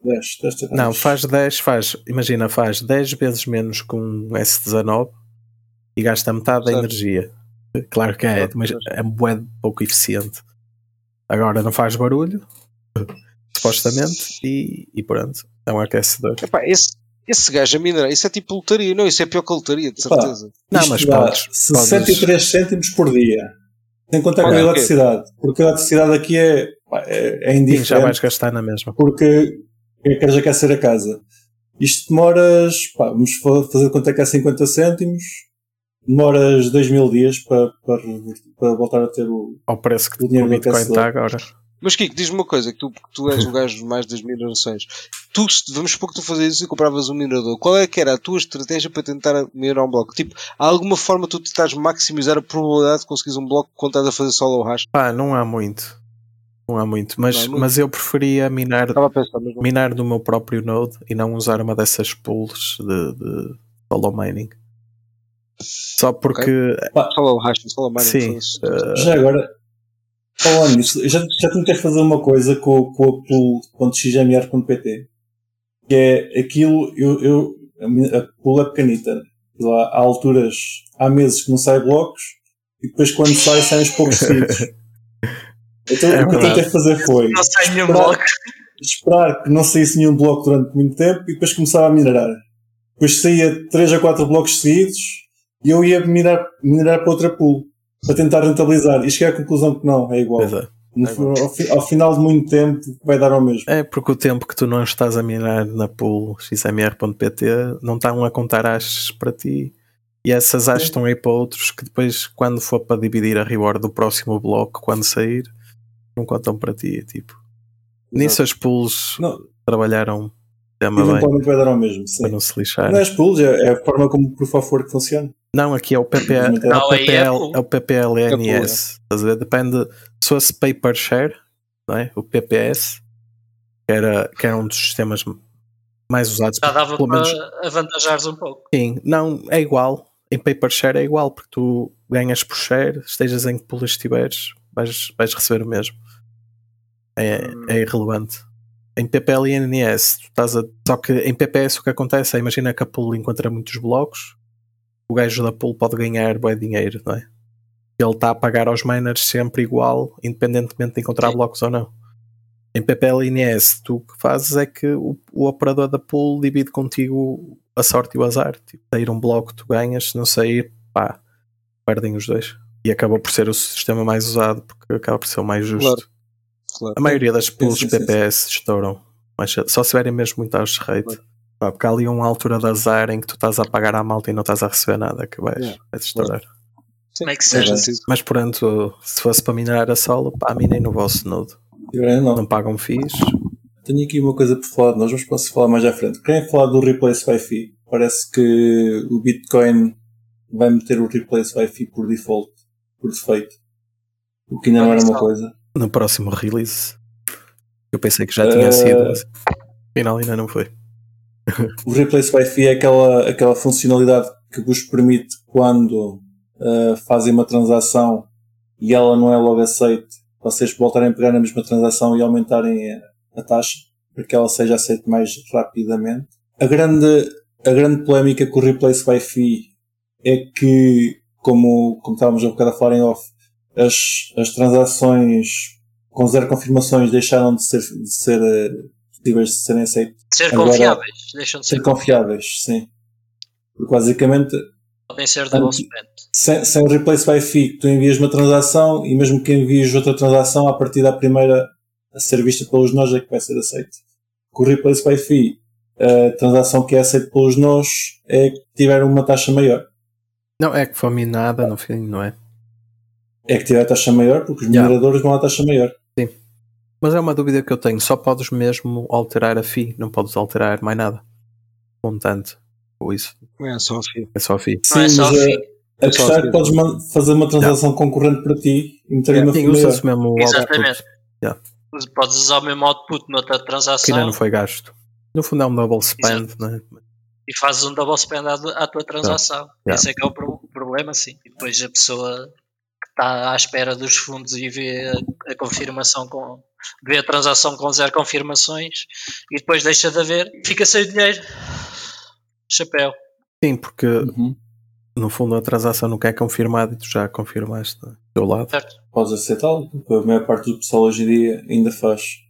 10, 10 terabytes. Não, faz 10, faz, imagina, faz 10 vezes menos que um S19 e gasta metade da Certo. energia. Claro que é, Certo, mas é bué pouco eficiente. Agora não faz barulho, supostamente, e, e pronto, é um aquecedor. Epá, esse, esse gajo a minerar, isso é tipo lotaria, não, isso é pior que a lotaria, de Epá, certeza. Não, Isto mas podes- 63 cêntimos por dia. Sem contar com a eletricidade. Porque a eletricidade aqui é, é, é Sim, já indiferente. vais gastar na mesma. porque queres aquecer a casa. Isto demoras, pá, vamos fa- fazer quanto é que é 50 cêntimos, demoras 2 mil dias para, para, para voltar a ter o. Ao preço que O o dinheiro do aquecedor. está agora. Mas Kiko, diz-me uma coisa, que tu, que tu és um gajo mais das minerações. Tu, vamos supor que tu fazias isso e compravas um minerador. Qual é que era a tua estratégia para tentar minerar um bloco? Tipo, há alguma forma tu tentas maximizar a probabilidade de conseguires um bloco quando estás a fazer solo hash? Pá, não há muito. Não há muito. Mas, há muito. mas eu preferia minar, pensar, mas minar no meu próprio node e não usar uma dessas pools de, de solo mining. Só porque. Solo hash, solo mining. Sim, eh, Já agora, falando nisso, já, já tentei fazer uma coisa com, com a pool.xmr.pt que é aquilo, eu, eu, a, minha- a pool é pequenita. Aquilo Há, alturas, há meses que não sai blocos e depois quando sai, saem os poucos seguidos. Então É o que eu tentei fazer foi Não sai nenhum Esperar- bloco. esperar que não saísse nenhum bloco durante muito tempo e depois começava a minerar. Depois saía 3 a 4 blocos seguidos e eu ia minerar, minerar para outra pool para tentar rentabilizar. E cheguei à conclusão que não, é igual. é. No É ao, fi- ao final de muito tempo vai dar ao mesmo. É porque o tempo que tu não estás a minar na pool xmr.pt não estão a contar hashes para ti. E essas hashes estão aí para outros que depois, quando for para dividir a reward do próximo bloco, quando sair, não contam para ti. Tipo, nisso as pools Não, trabalharam eventualmente vai dar ao mesmo. Sim. para não se lixar. Não é as pools, é, é a forma como o Proof of Work funciona. Não, aqui é o, PP, é o, é PPL, é o PPLNS. Estás a ver? Depende. Se fosse Paper Share, não é? o PPS, que era, que era um dos sistemas mais usados. Já dava pelo para menos avantajares um pouco. Sim, não, é igual. Em paper share é igual, porque tu ganhas por share, estejas em que pool estiveres, vais, vais receber o mesmo. É, é irrelevante. Em PPL e NS, tu estás a. Só que em PPS o que acontece é, imagina que a pool encontra muitos blocos, o gajo da pool pode ganhar bom dinheiro, não é? Ele está a pagar aos miners sempre igual, independentemente de encontrar Sim. blocos ou não. Em PPL e NS, tu o que fazes é que o, o operador da pool divide contigo a sorte e o azar. Tipo, sair um bloco tu ganhas, se não sair, pá, perdem os dois. E acaba por ser o sistema mais usado porque acaba por ser o mais justo. Claro. Claro. A maioria das pools sim, sim, PPS estouram. Mas só se tiverem mesmo muito aos rate. Claro. Pá, porque há ali uma altura de azar em que tu estás a pagar à malta e não estás a receber nada, que vais, Yeah. vais estourar. Sim, Como é que faz seja? Mas pronto, se fosse para minar a solo, pá, minem no vosso node. Agora não. Não pagam fees. Tenho aqui uma coisa por falar de nós, mas posso falar mais à frente. Querem falar do Replace Wi-Fi? Parece que o Bitcoin vai meter o Replace Wi-Fi por default, por defeito. O que ainda não era uma coisa. No próximo release. Eu pensei que já tinha Eh, sido, mas afinal ainda não foi. O Replace Wi-Fi é aquela, aquela funcionalidade que vos permite, quando uh, fazem uma transação e ela não é logo aceite, vocês voltarem a pegar na mesma transação e aumentarem a, a taxa para que ela seja aceite mais rapidamente. A grande, a grande polémica com o Replace Wi-Fi é que, como, como estávamos a bocado a falar em off, as, as transações com zero confirmações deixaram de ser, de ser uh, possíveis de serem aceitos. De ser Agora, confiáveis. Deixam de ser, Ser confiáveis, sim. Porque basicamente, Podem ser spend. sem, sem o replace by fee, tu envias uma transação e mesmo que envies outra transação, a partir da primeira a ser vista pelos nós é que vai ser aceito. Com o replace by fee, a transação que é aceita pelos nós é que tiver uma taxa maior. Não, é que foi minada no fim, não é? É que tiver a taxa maior, porque os Yeah. mineradores vão à taxa maior. Mas é uma dúvida que eu tenho. Só podes mesmo alterar a FI, não podes alterar mais nada. Montante. Ou isso. É só assim. É só a FI. Não é só mas a, fee. a É questão é que podes fazer uma transação concorrente para ti e meter uma Sim, fee maior. usa-se mesmo o Exatamente. output, Podes usar o mesmo output noutra que ainda transação não foi gasto. No fundo é um double spend, né? E fazes um double spend à, à tua transação. Yeah. Esse é que é o, pro- o problema, sim. E depois a pessoa que está à espera dos fundos e vê a, a confirmação com. vê a transação com zero confirmações e depois deixa de haver, fica sem dinheiro. Chapéu. Sim, porque Uhum. no fundo a transação nunca é confirmada e tu já confirmaste do teu lado. Certo? Podes aceitá-lo, porque a maior parte do pessoal hoje em dia ainda faz.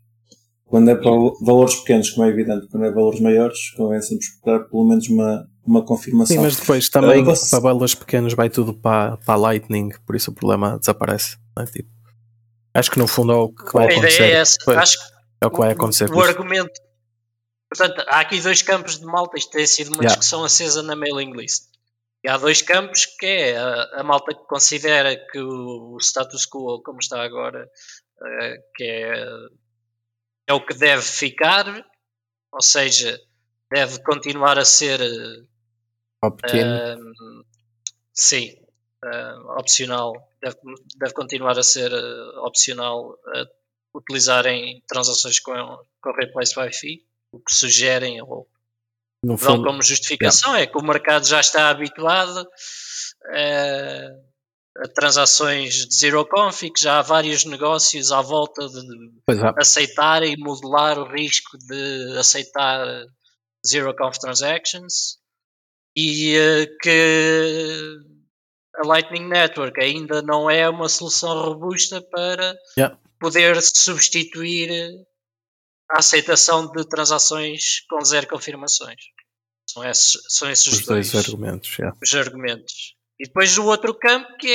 Quando é para valores pequenos, como é evidente, quando é valores maiores, convém sempre esperar pelo menos uma, uma confirmação. Sim, mas depois também Ah, você- para balas pequenas vai tudo para, para a Lightning, por isso o problema desaparece. não é? Tipo, acho que no fundo é o que vai a ideia acontecer. é essa. Pois, Acho que é o que vai acontecer. o, o argumento. Portanto, há aqui dois campos de malta. Isto tem sido uma Yeah. discussão acesa na mailing list. E há dois campos que é a, a malta que considera que o, o status quo, como está agora, eh, que é, é o que deve ficar, ou seja, deve continuar a ser eh. Ahm, sim, ah, opcional. Deve, deve continuar a ser ah, opcional ah, utilizarem transações com, com Replace Fee. O que sugerem ou dão fundo, como justificação é que o mercado já está habituado a transações de zero config, já há vários negócios à volta de há. aceitar e modelar o risco de aceitar zero conf transactions e eh, que a Lightning Network ainda não é uma solução robusta para Yeah. poder substituir a aceitação de transações com zero confirmações. São esses, são esses os dois argumentos. já. os argumentos. E depois o outro campo que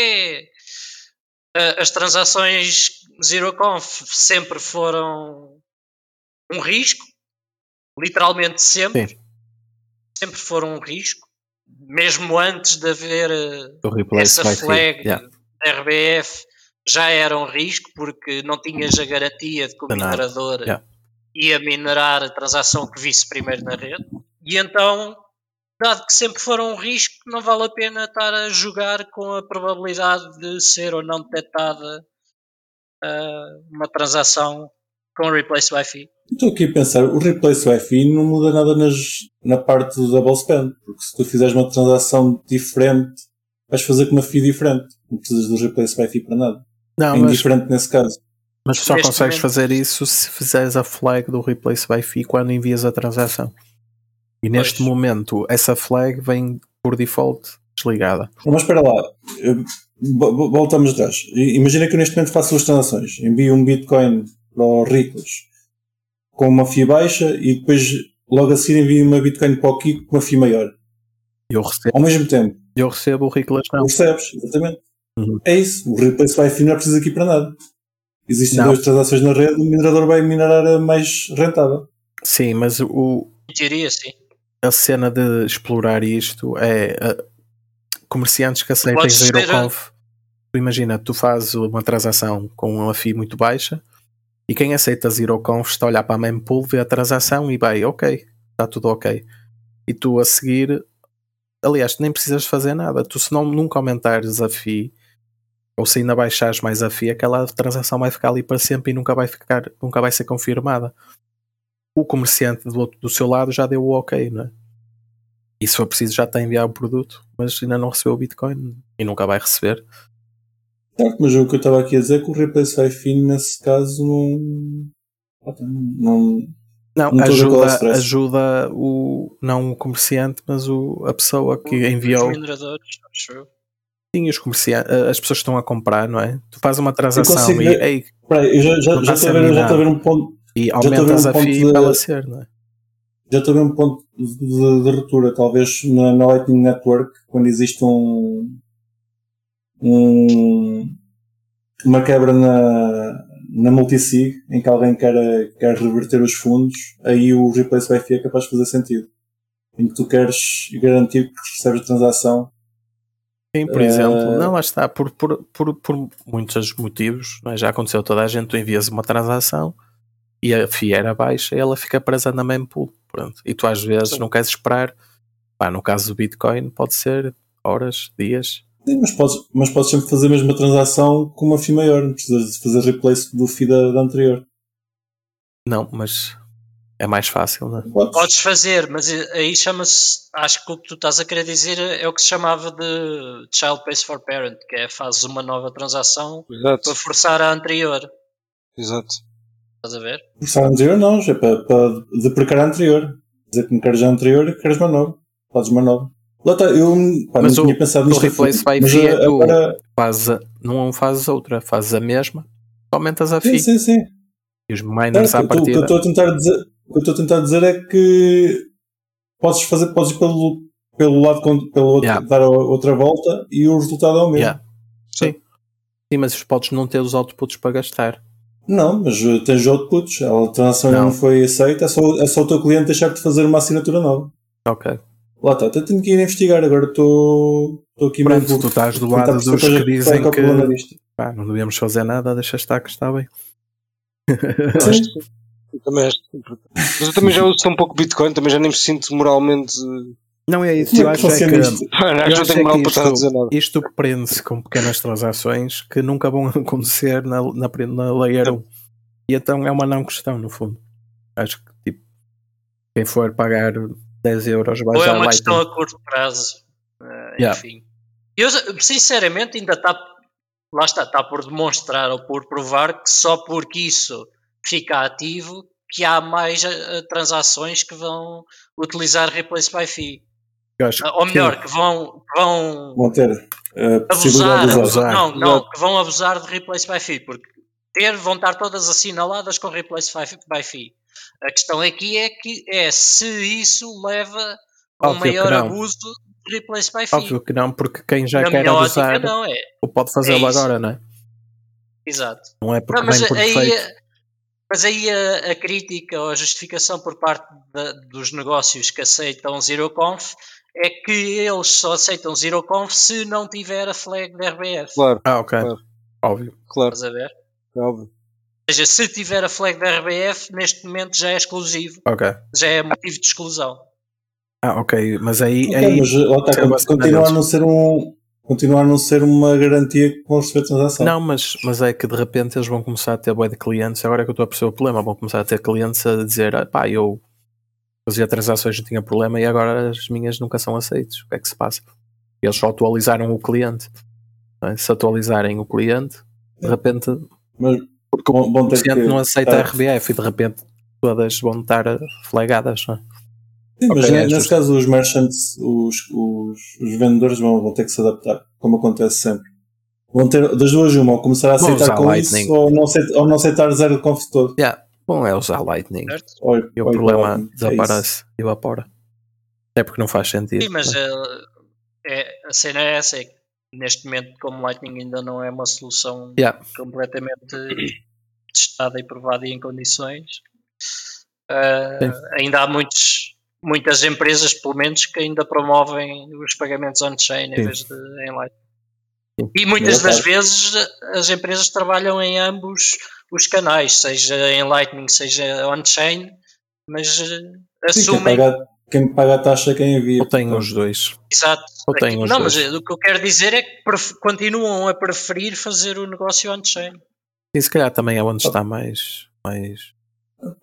é as transações zero conf sempre foram um risco, literalmente sempre, Sim. sempre foram um risco, mesmo antes de haver O replace essa flag Yeah. da RBF já era um risco porque não tinhas a garantia de que o minerador Yeah. ia minerar a transação que visse primeiro na rede. E então, dado que sempre foram um risco, não vale a pena estar a jogar com a probabilidade de ser ou não detectada ah, uma transação com replace by. Estou aqui a pensar, o replace by não muda nada nas, na parte do double spend, porque se tu fizeres uma transação diferente, vais fazer com uma fee diferente. Não precisas do replace by fee para nada. Não, é mas, indiferente nesse caso. mas só consegues fazer isso se fizeres a flag do replace by quando envias a transação. E neste Pois. momento essa flag vem por default desligada. Não, Mas espera lá, voltamos atrás. Imagina que eu neste momento faço duas transações. Envio um Bitcoin para os ricos com uma FII baixa e depois logo a seguir envio uma Bitcoin para o Kiko com uma FII maior. Eu recebo, Ao mesmo tempo. eu recebo o Riclas não. Percebes? Exatamente. Uhum. É isso. O replace by fee não é preciso aqui para nada. Existem Não. duas transações na rede, o minerador vai minerar a mais rentável. Sim, mas o, Em teoria, sim. A cena de explorar isto é uh, comerciantes que aceitem podes zero ter a- conf. Tu imagina, tu fazes uma transação com uma FII muito baixa e quem aceita zero conf está a olhar para a mempool, vê a transação e vai, ok, está tudo ok. E tu a seguir, aliás, nem precisas fazer nada. Tu se não nunca aumentares a FII ou se ainda baixares mais a FII, aquela transação vai ficar ali para sempre e nunca vai ficar, nunca vai ser confirmada. O comerciante do, outro- do seu lado já deu o ok, não é? E se for preciso já está a enviar o produto, mas ainda não recebeu o Bitcoin e nunca vai receber. Certo, mas o que eu estava aqui a dizer é que o replace fee nesse caso não. Opa, não Não, Não estou a ver qual é o ajuda, ajuda o, não o comerciante, mas o, a pessoa que Os enviou. mineradores, acho eu. Sim, os comerciantes, as pessoas que estão a comprar, não é? Tu fazes uma transação consigo e, ei, Espera aí, eu já, já, Não estou a ver, já estou a ver um ponto, e aumentas um a FII de- para ser, não é? já estou um ponto de, de, de ruptura, talvez na, na Lightning Network, quando existe um, um uma quebra na, na multisig, em que alguém quer, quer reverter os fundos, aí o replace by fee é capaz de fazer sentido. Em que tu queres garantir que recebes a transação. Sim, por Eh, exemplo, não, lá está, por, por, por, por muitos motivos, é? já aconteceu toda a gente, tu envias uma transação e a FII era baixa e ela fica presa na mempool, pronto. E tu às vezes Sim. não queres esperar, pá, no caso do Bitcoin pode ser horas, dias, Sim, mas podes, mas podes sempre fazer a mesma transação com uma fee maior, não precisas de fazer replace do fee da, da anterior. não, mas é mais fácil, não é? Podes. Podes fazer, mas aí chama-se. Acho que o que tu estás a querer dizer é o que se chamava de Child Pays for Parent, que é fazes uma nova transação Exato, para forçar a anterior. exato. Estás a ver? Forçar a anterior não, já é para, para deprecar a anterior. Dizer que não queres a anterior e que queres. Podes uma nova. Lá está, eu pá, Mas não o- tinha pensado o nisto. a replace fundo, by mas fee é do- agora, Fazes a- não fazes outra, fazes a mesma, aumentas a sim, FII sim, sim. e os miners à o que eu- o que eu partida. estou a tentar dizer, o que eu estou a tentar dizer é que podes fazer, podes ir pelo, pelo lado, pelo outro, Yeah. dar a outra volta e o resultado é o mesmo. Yeah. Sim. Sim, mas podes não ter os outputs para gastar. Não, mas uh, tens outputs, a transação Não. não. foi aceita, é só, é só o teu cliente deixar de fazer uma assinatura nova. Ok. Lá está, até tenho que ir investigar, agora estou estou aqui Pronto, tu estás do lado dos que dizem que disto. pá, não devemos fazer nada, deixa estar que está bem. Sim. Eu também acho. Mas eu também já uso um pouco Bitcoin, também já nem me sinto moralmente. Não é isso, eu é que acho é que isto? Eu acho que é nada. isto prende-se com pequenas transações que nunca vão acontecer na, na, na Layer 1. E então é uma não questão, no fundo. Acho que tipo, quem for pagar 10 euros vai Ou é uma Lightning. questão a curto prazo. Eh, Yeah. Enfim. Eu, sinceramente, ainda está. Lá está, está por demonstrar ou por provar que só porque isso fica ativo que há mais eh, transações que vão utilizar Replace by Fee. Eu acho Ah, Ou melhor, que vão, que vão Vão ter possibilidade abusar, de usar. abusar. Não, não, que vão abusar de Replace by Fee, porque ter, vão estar todas assinaladas com Replace by- Fee. A questão aqui é que é se isso leva a um Óbvio que maior abuso de Replace by Fee. Óbvio que não, porque quem já Na quer abusar não é. ou pode fazê-lo É agora, não é? Exato. Não é porque Não, mas vem por aí, defeito. mas aí a, a crítica ou a justificação por parte da- dos negócios que aceitam ZeroConf é que eles só aceitam ZeroConf se não tiver a flag da RBF. Claro, Ah, ok. Claro. Óbvio. claro, Estás a ver? é óbvio. Ou seja, se tiver a flag da RBF, neste momento já é exclusivo, Ok. já é motivo de exclusão. Ah, ok. Mas aí. Aí mas cena continua a não ser um continua a não ser uma garantia que vão receber transação. Não, mas, mas é que de repente eles vão começar a ter boa de clientes. Agora é que eu estou a perceber o problema. Vão começar a ter clientes a dizer: "Ah, pá, eu fazia transações, não tinha problema e agora as minhas nunca são aceitas. O que é que se passa? Eles só atualizaram o cliente. é? Se atualizarem o cliente, de repente, Mas porque o ter cliente não aceita a RBF e de repente todas vão estar flagadas. Não é? Sim, mas Ok, é nesse justo. caso os merchants, os, os, os vendedores vão, vão ter que se adaptar, como acontece sempre. Vão ter das duas uma, ou começar a aceitar com Lightning. isso, ou não, aceitar, ou não aceitar zero de conf todo. Bom, é usar Lightning Certo? E o problema é desaparece, evapora. Até porque não faz sentido. Sim, mas é? eh, é, a cena é essa, é que neste momento, como Lightning ainda não é uma solução Yeah. completamente testada e provada e em condições, Sim. ainda há muitos, muitas empresas, pelo menos, que ainda promovem os pagamentos on-chain em vez de em Lightning. Sim. E muitas É das vezes as empresas trabalham em ambos os canais, seja em Lightning, seja on-chain, mas eh, Sim, quem, assumem paga, quem paga a taxa é quem envia. Ou tem os dois. Exato. Ou tem os não, mas dois. eh, o que eu quero dizer é que continuam a preferir fazer o negócio on-chain. E se calhar também é onde está mais. mais...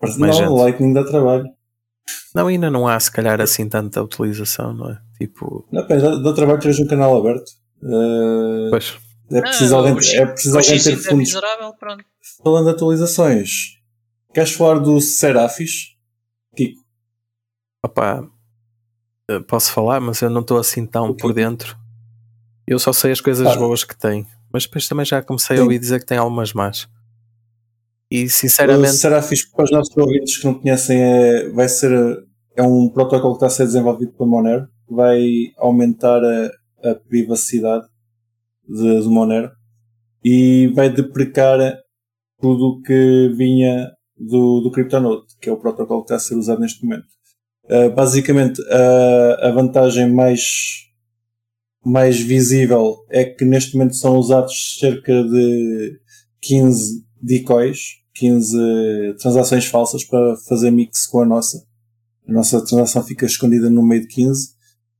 Mais não, gente. o Lightning dá trabalho. Não, ainda não há se calhar assim tanta utilização, não é? Tipo, Não, pá, dá, dá trabalho teres um canal aberto. Eh, pois. É preciso Ah, alguém, o X- é preciso o alguém ter é fundos. pronto. Falando de atualizações, queres falar do Serafis? Kiko, Opá, eh, posso falar, mas eu não estou assim tão por dentro. Eu só sei as coisas Ah. boas que tem, mas depois também já comecei a Sim. ouvir dizer que tem algumas más. E O sinceramente, Serafis, para os nossos ouvintes que não conhecem, é, vai ser é um protocolo que está a ser desenvolvido pela Monero, que vai aumentar a, a privacidade de, do Monero e vai deprecar tudo o que vinha do, do CryptoNote, que é o protocolo que está a ser usado neste momento. Uh, basicamente, a, a vantagem mais, mais visível é que neste momento são usados cerca de 15 decoys, 15 transações falsas para fazer mix com a nossa. A nossa transação fica escondida no meio de 15.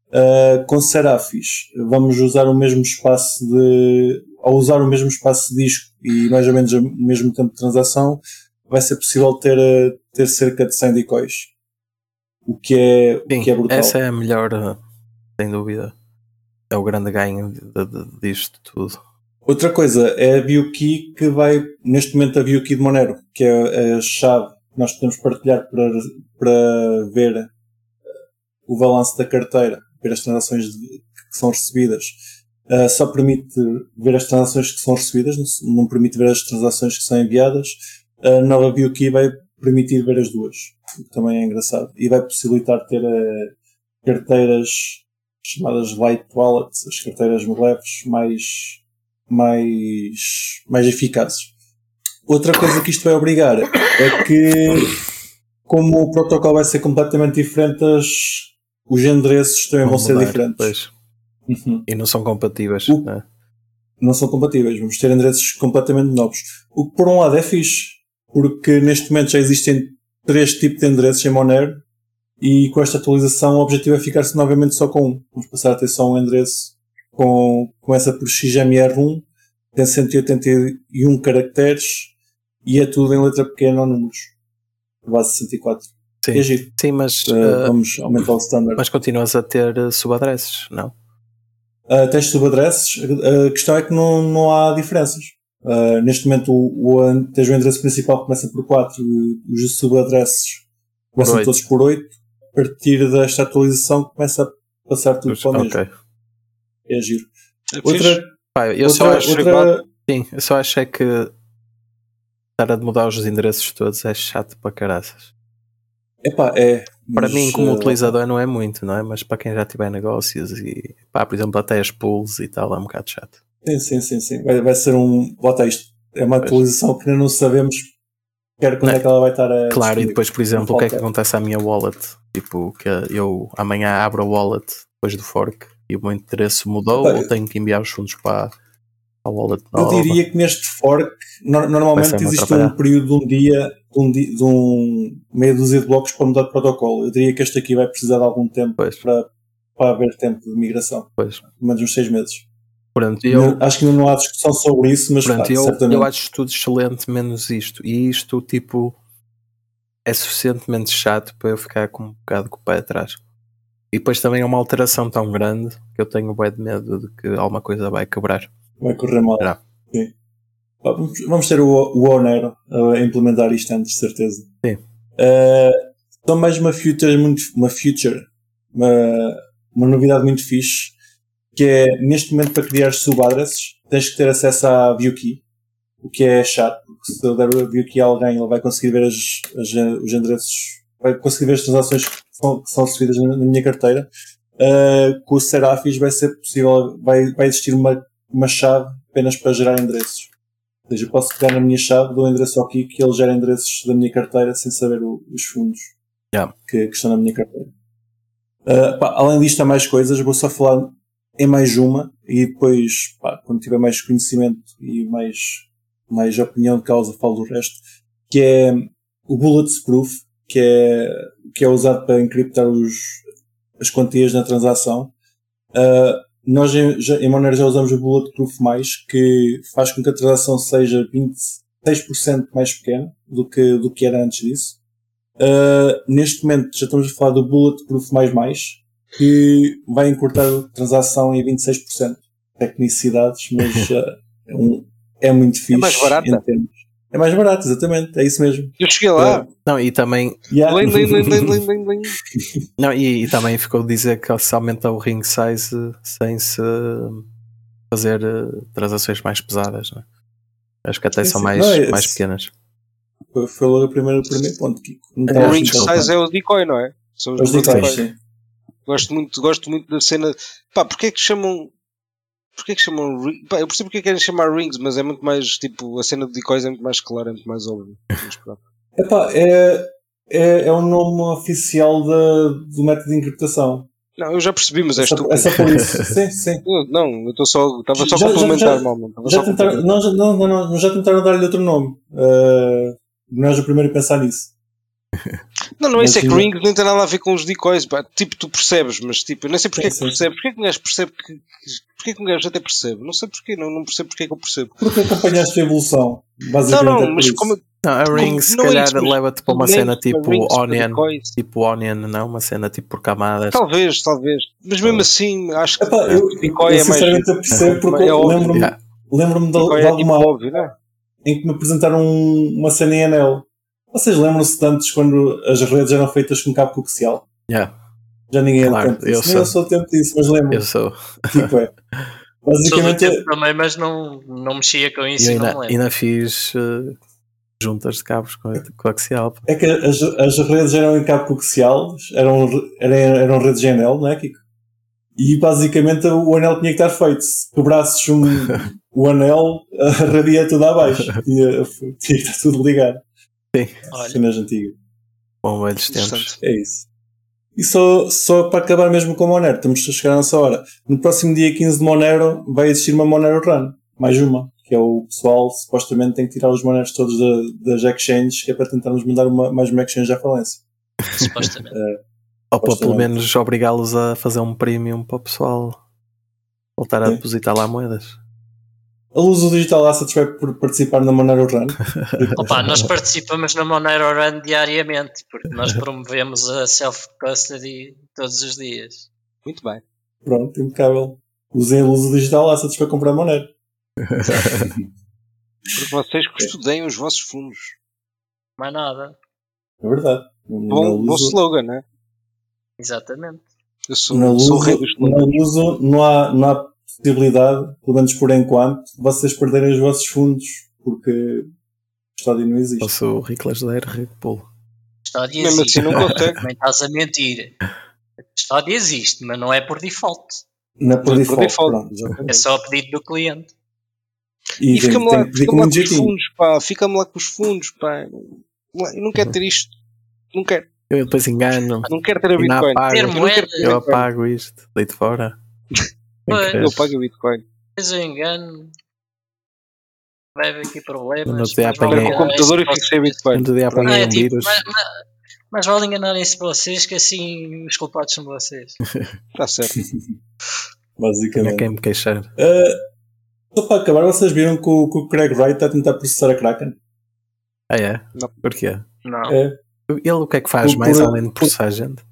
Uh, com Serafis, vamos usar o mesmo espaço de. Ao usar o mesmo espaço de disco e mais ou menos o mesmo tempo de transação, vai ser possível ter, uh, ter cerca de 100 decoys. O que é, o sim, que é brutal. essa é a melhor, uh, sem dúvida. É o grande ganho de, de, disto tudo. Outra coisa é a BioKey que vai, neste momento, a BioKey de Monero, que é a chave que nós podemos partilhar para, para ver o balanço da carteira, ver as transações que são recebidas. Uh, só permite ver as transações que são recebidas, não, não, permite ver as transações que são enviadas. A nova BioKey vai permitir ver as duas, o que também é engraçado. E vai possibilitar ter uh, carteiras chamadas light wallets, as carteiras leves mais mais, mais eficazes. Outra coisa que isto vai obrigar é que, como o protocolo vai ser completamente diferente, as, os endereços também vão, vão ser mudar, diferentes. Pois. Uhum. E não são compatíveis. O, né? Não são compatíveis, vamos ter endereços completamente novos. O que por um lado é fixe, porque neste momento já existem três tipos de endereços em Monero e com esta atualização o objetivo é ficar-se novamente só com um. Vamos passar a ter só um endereço com, começa por XMR1, tem 181 caracteres e é tudo em letra pequena ou números. Base 64. Sim, é. Sim mas uh, vamos aumentar o standard. Mas continuas a ter uh, subadresses, não? Uh, tens subadresses. A questão é que não, não há diferenças. Uh, neste momento o, o, tens o endereço principal que começa por 4 e os subadresses começam todos por 8. A partir desta atualização começa a passar tudo para o mesmo. okay. É giro. É outra, Pá, eu outra, só acho, outra... Sim, eu só acho é que estar a mudar os endereços todos é chato para caraças. Epá, é. Para mas, mim, como uh, utilizador, não é muito, não é? Mas para quem já tiver negócios e, pá, por exemplo, até as pools e tal, é um bocado chato. Sim, sim, sim. sim. Vai, vai ser um. Bota isto. É uma Pois. atualização que ainda não sabemos quer quando Não. é que ela vai estar a. Claro, e depois, por exemplo, o que é que acontece à minha wallet? Tipo, que eu amanhã abro a wallet depois do fork e o meu endereço mudou Pá, ou tenho que enviar os fundos para a wallet Eu nova? diria que neste fork, no- normalmente existe um período de um dia, de um, de um meia dúzia de blocos para mudar de protocolo. Eu diria que este aqui vai precisar de algum tempo Pois, para, para haver tempo de migração. pois. Pelo menos uns seis meses. Pronto, eu, Não- Acho que ainda não há discussão sobre isso, mas Pronto, pá, eu, certamente. eu acho tudo excelente, menos isto. E isto, tipo, é suficientemente chato para eu ficar com um bocado com o pé atrás. E depois também é uma alteração tão grande que eu tenho bem de medo de que alguma coisa vai quebrar. Vai correr mal. Será? Sim. Vamos, ter o, o Onero a implementar isto antes, de certeza. Sim. Uh, só mais uma future, muito, uma feature, uma, uma novidade muito fixe, que é neste momento para criar subaddresses tens que ter acesso à ViewKey, o que é chato, porque se eu der a ViewKey a alguém, ele vai conseguir ver as, as, os endereços, vai conseguir ver as transações que são, que são recebidas na, na minha carteira. Uh, com o Seraphis vai ser possível, vai, vai existir uma, uma chave apenas para gerar endereços. Ou seja, eu posso pegar na minha chave, dou o endereço ao Kiko e ele gera endereços da minha carteira sem saber o- os fundos Yeah. que, que estão na minha carteira. Uh, pá, além disto, há mais coisas. Vou só falar em mais uma e depois, pá, quando tiver mais conhecimento e mais, mais opinião de causa, falo do resto. Que é o Bulletproof, que é, que é usado para encriptar os, as quantias na transação. Uh, nós em, em Monero já usamos o Bulletproof mais, que faz com que a transação seja 26% mais pequena do que, do que era antes disso. Uh, neste momento já estamos a falar do Bulletproof mais mais, que vai encurtar a transação em 26%. Tecnicidades, mas uh, é, um- é muito fixe. mais barata. em termos- É mais barato, exatamente, é isso mesmo. Eu cheguei lá. Não, e também, Yeah. Lim, lim, lim, lim, lim, lim, lim. não, e, e também ficou a dizer que se aumenta o ring size sem se fazer eh, transações mais pesadas. Não é? Acho que até são mais, Não, é- mais pequenas. Foi, logo o primeiro, o primeiro ponto, Kiko. É, O ring size é o decoy, não é? São os Os decoys. Gosto muito, gosto muito da cena. Pá, porque é que chamam. Porque é que chamam. eu percebo porque é que querem chamar rings, mas é muito mais. Tipo, a cena de decoys é muito mais clara, é muito mais. Epá, é, é, é o nome oficial da, do método de encriptação. Não, eu já percebi, mas és tu. é por isso. sim, sim. Eu- Não, eu estou só. Estava só a complementar, malman. Não, não, não, não, já tentaram dar-lhe outro nome. Uh, não és o primeiro a pensar nisso. Não, não é isso, é que rings nem tem nada a ver com os decoys. Pá. Tipo, tu percebes, mas tipo, eu nem sei porque é que Sim, sim. percebes. Porquê é que um gajo percebe que. que- Porquê é que um gajo até percebe? Não sei porquê, não, não percebo porque é que eu percebo. Porque acompanhaste a evolução. Não, Basicamente não, é por mas como. Não, a Ring se não é calhar mas leva-te para uma cena tipo Onion. Tipo Onion, não? Uma cena tipo por camadas. Talvez, talvez. Mas mesmo assim, acho que Epá, eu, o decoy eu é mais. sinceramente eu percebo porque é lembro-me Yeah. lembro-me de, Decoy de é tipo alguma óbvio, não é? em que me apresentaram um- uma cena em anel. Vocês lembram-se de antes quando as redes eram feitas com cabo coaxial? Yeah, Já ninguém é Claro, disso. eu sou. eu sou tempo disso, mas lembro. eu sou. Tipo, é. Sou do Basicamente, tempo também, mas não, não mexia com isso E eu não ainda, ainda fiz eh, juntas de cabos co- coaxial. é que as, as redes eram em cabo coaxial, eram, eram, eram redes de anel, não é, Kiko? E basicamente o anel tinha que estar feito. Se quebrasses um, o anel, a rede ia tudo abaixo. Tinha, tinha que estar tudo ligado. Olha, Cenas antigas. Bom, velhos tempos. É isso. E só, só para acabar mesmo com a Monero, estamos a chegar a nossa hora. No próximo dia 15 de Monero vai existir uma Monero Run. Mais uma. Que é o pessoal supostamente tem que tirar os Moneros todos da- das exchanges, que é para tentarmos mandar uma, mais uma exchange à falência. supostamente. Ou para pelo menos obrigá-los a fazer um premium para o pessoal voltar a Sim. depositar lá moedas. A luz do Digital Assets vai por- participar na Monero Run. Opa, nós participamos na Monero Run diariamente, porque nós promovemos a self-custody todos os dias. Muito bem. Pronto, impecável. Usem a luz do Digital Assets para comprar Monero. Porque vocês custodiem os vossos fundos. Mais nada. É verdade. Bom, bom luz, slogan, né? Exatamente. Eu sou, na sou o rei luz, dos na luz não, há, não há possibilidade, pelo menos por enquanto, de vocês perderem os vossos fundos, porque custódia não existe. Eu sou o Riclas da Red Bull. Custódia Mesmo existe. assim não consegue. Também estás a mentir. A custódia existe, mas não é por default. Não é por Não é por default. default. pronto. É só a pedido do cliente. E, E fica-me lá, fica lá com fundos, pá. Fica-me lá com os fundos, pá. Eu não quero ter isto. Não quero. Eu depois engano. Não quero ter a Bitcoin. apago. Ter Eu não moeda. quero ter Eu Bitcoin. apago isto. Deito fora. Eu pago a Bitcoin. Depois eu engano. Vai haver aqui problemas. No vale apanhei- o computador e fico sem Bitcoin. Quando dia Não, apanhei é um tipo, vírus. mas, mas- mas vale enganarem-se vocês que assim os culpados são vocês. Está certo. Basicamente. quem me queixar. Uh, só para acabar, vocês viram que o, que o Craig Wright está a tentar processar a Kraken? Ah, é? Não. Porquê? Não. É, Ele o que é que faz Por- mais por- além de processar gente?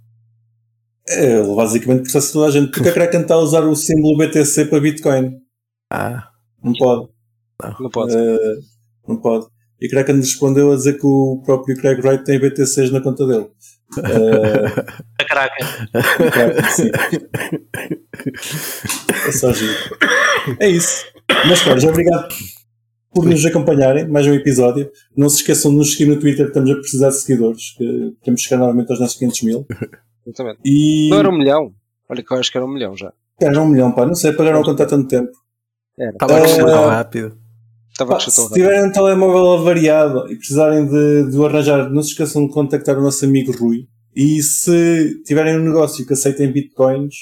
É, ele basicamente processa toda a gente. Porque a Kraken está a usar o símbolo BTC para Bitcoin. Ah, Não pode. Não pode. Uh, não pode. E Kraken respondeu a dizer que o próprio Craig Wright tem BTCs na conta dele. Uh, A Kraken. Kraken, sim. É só giro. É isso. Mas, caros, obrigado por nos acompanharem. Mais um episódio. Não se esqueçam de nos seguir no Twitter, que estamos a precisar de seguidores. Que temos que chegar novamente aos nossos 500 mil. Exatamente. E. Não era um milhão. Olha que eu acho que era um milhão já. Cara, um milhão, pá. Não sei, pagaram a conta há tanto tempo. Era. estava a crescer tão rápido. Estava Pá, se rápido. tiverem um telemóvel avariado e precisarem de, de o arranjar, não se esqueçam de contactar o nosso amigo Rui. E se tiverem um negócio que aceitem bitcoins,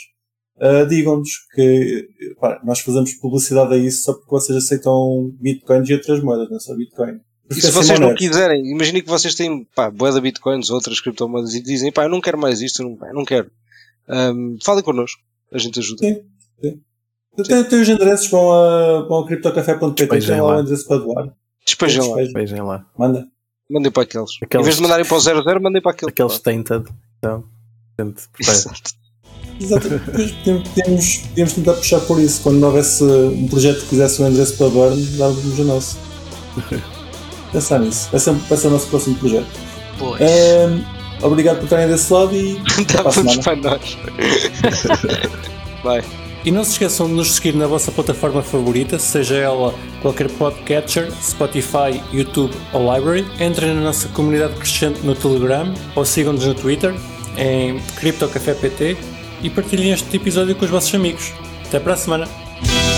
ah, digam-nos que pá, nós fazemos publicidade a isso só porque vocês aceitam bitcoins e outras moedas, não é só bitcoin. E se vocês não quiserem, imaginem que vocês têm pá, boeda bitcoins, outras criptomoedas e dizem pá, eu não quero mais isto, eu não, eu não quero. Ahm, falem connosco, a gente ajuda. Sim. Tem, tem os endereços, vão a, vão a criptocafé.pt, tem é, lá o endereço para doar. Despejem lá, Despejem. Lá. Manda. mandem para aqueles. Aqueles- Em vez de mandarem para o 00, mandem para aquele. Aqueles pá. tainted. Então, gente. Exato. Podemos tentar puxar por isso. Quando não houvesse um projeto que quisesse um endereço para burn, dávamos o nosso. Pensar nisso. Vai ser, vai ser o nosso próximo projeto. Pois. Ahm, obrigado por estarem desse lado e semana. para nós. Vai. E não se esqueçam de nos seguir na vossa plataforma favorita, seja ela qualquer podcatcher, Spotify, YouTube ou Library. Entrem na nossa comunidade crescente no Telegram ou sigam-nos no Twitter em CryptoCafépt e partilhem este episódio com os vossos amigos. Até para a semana!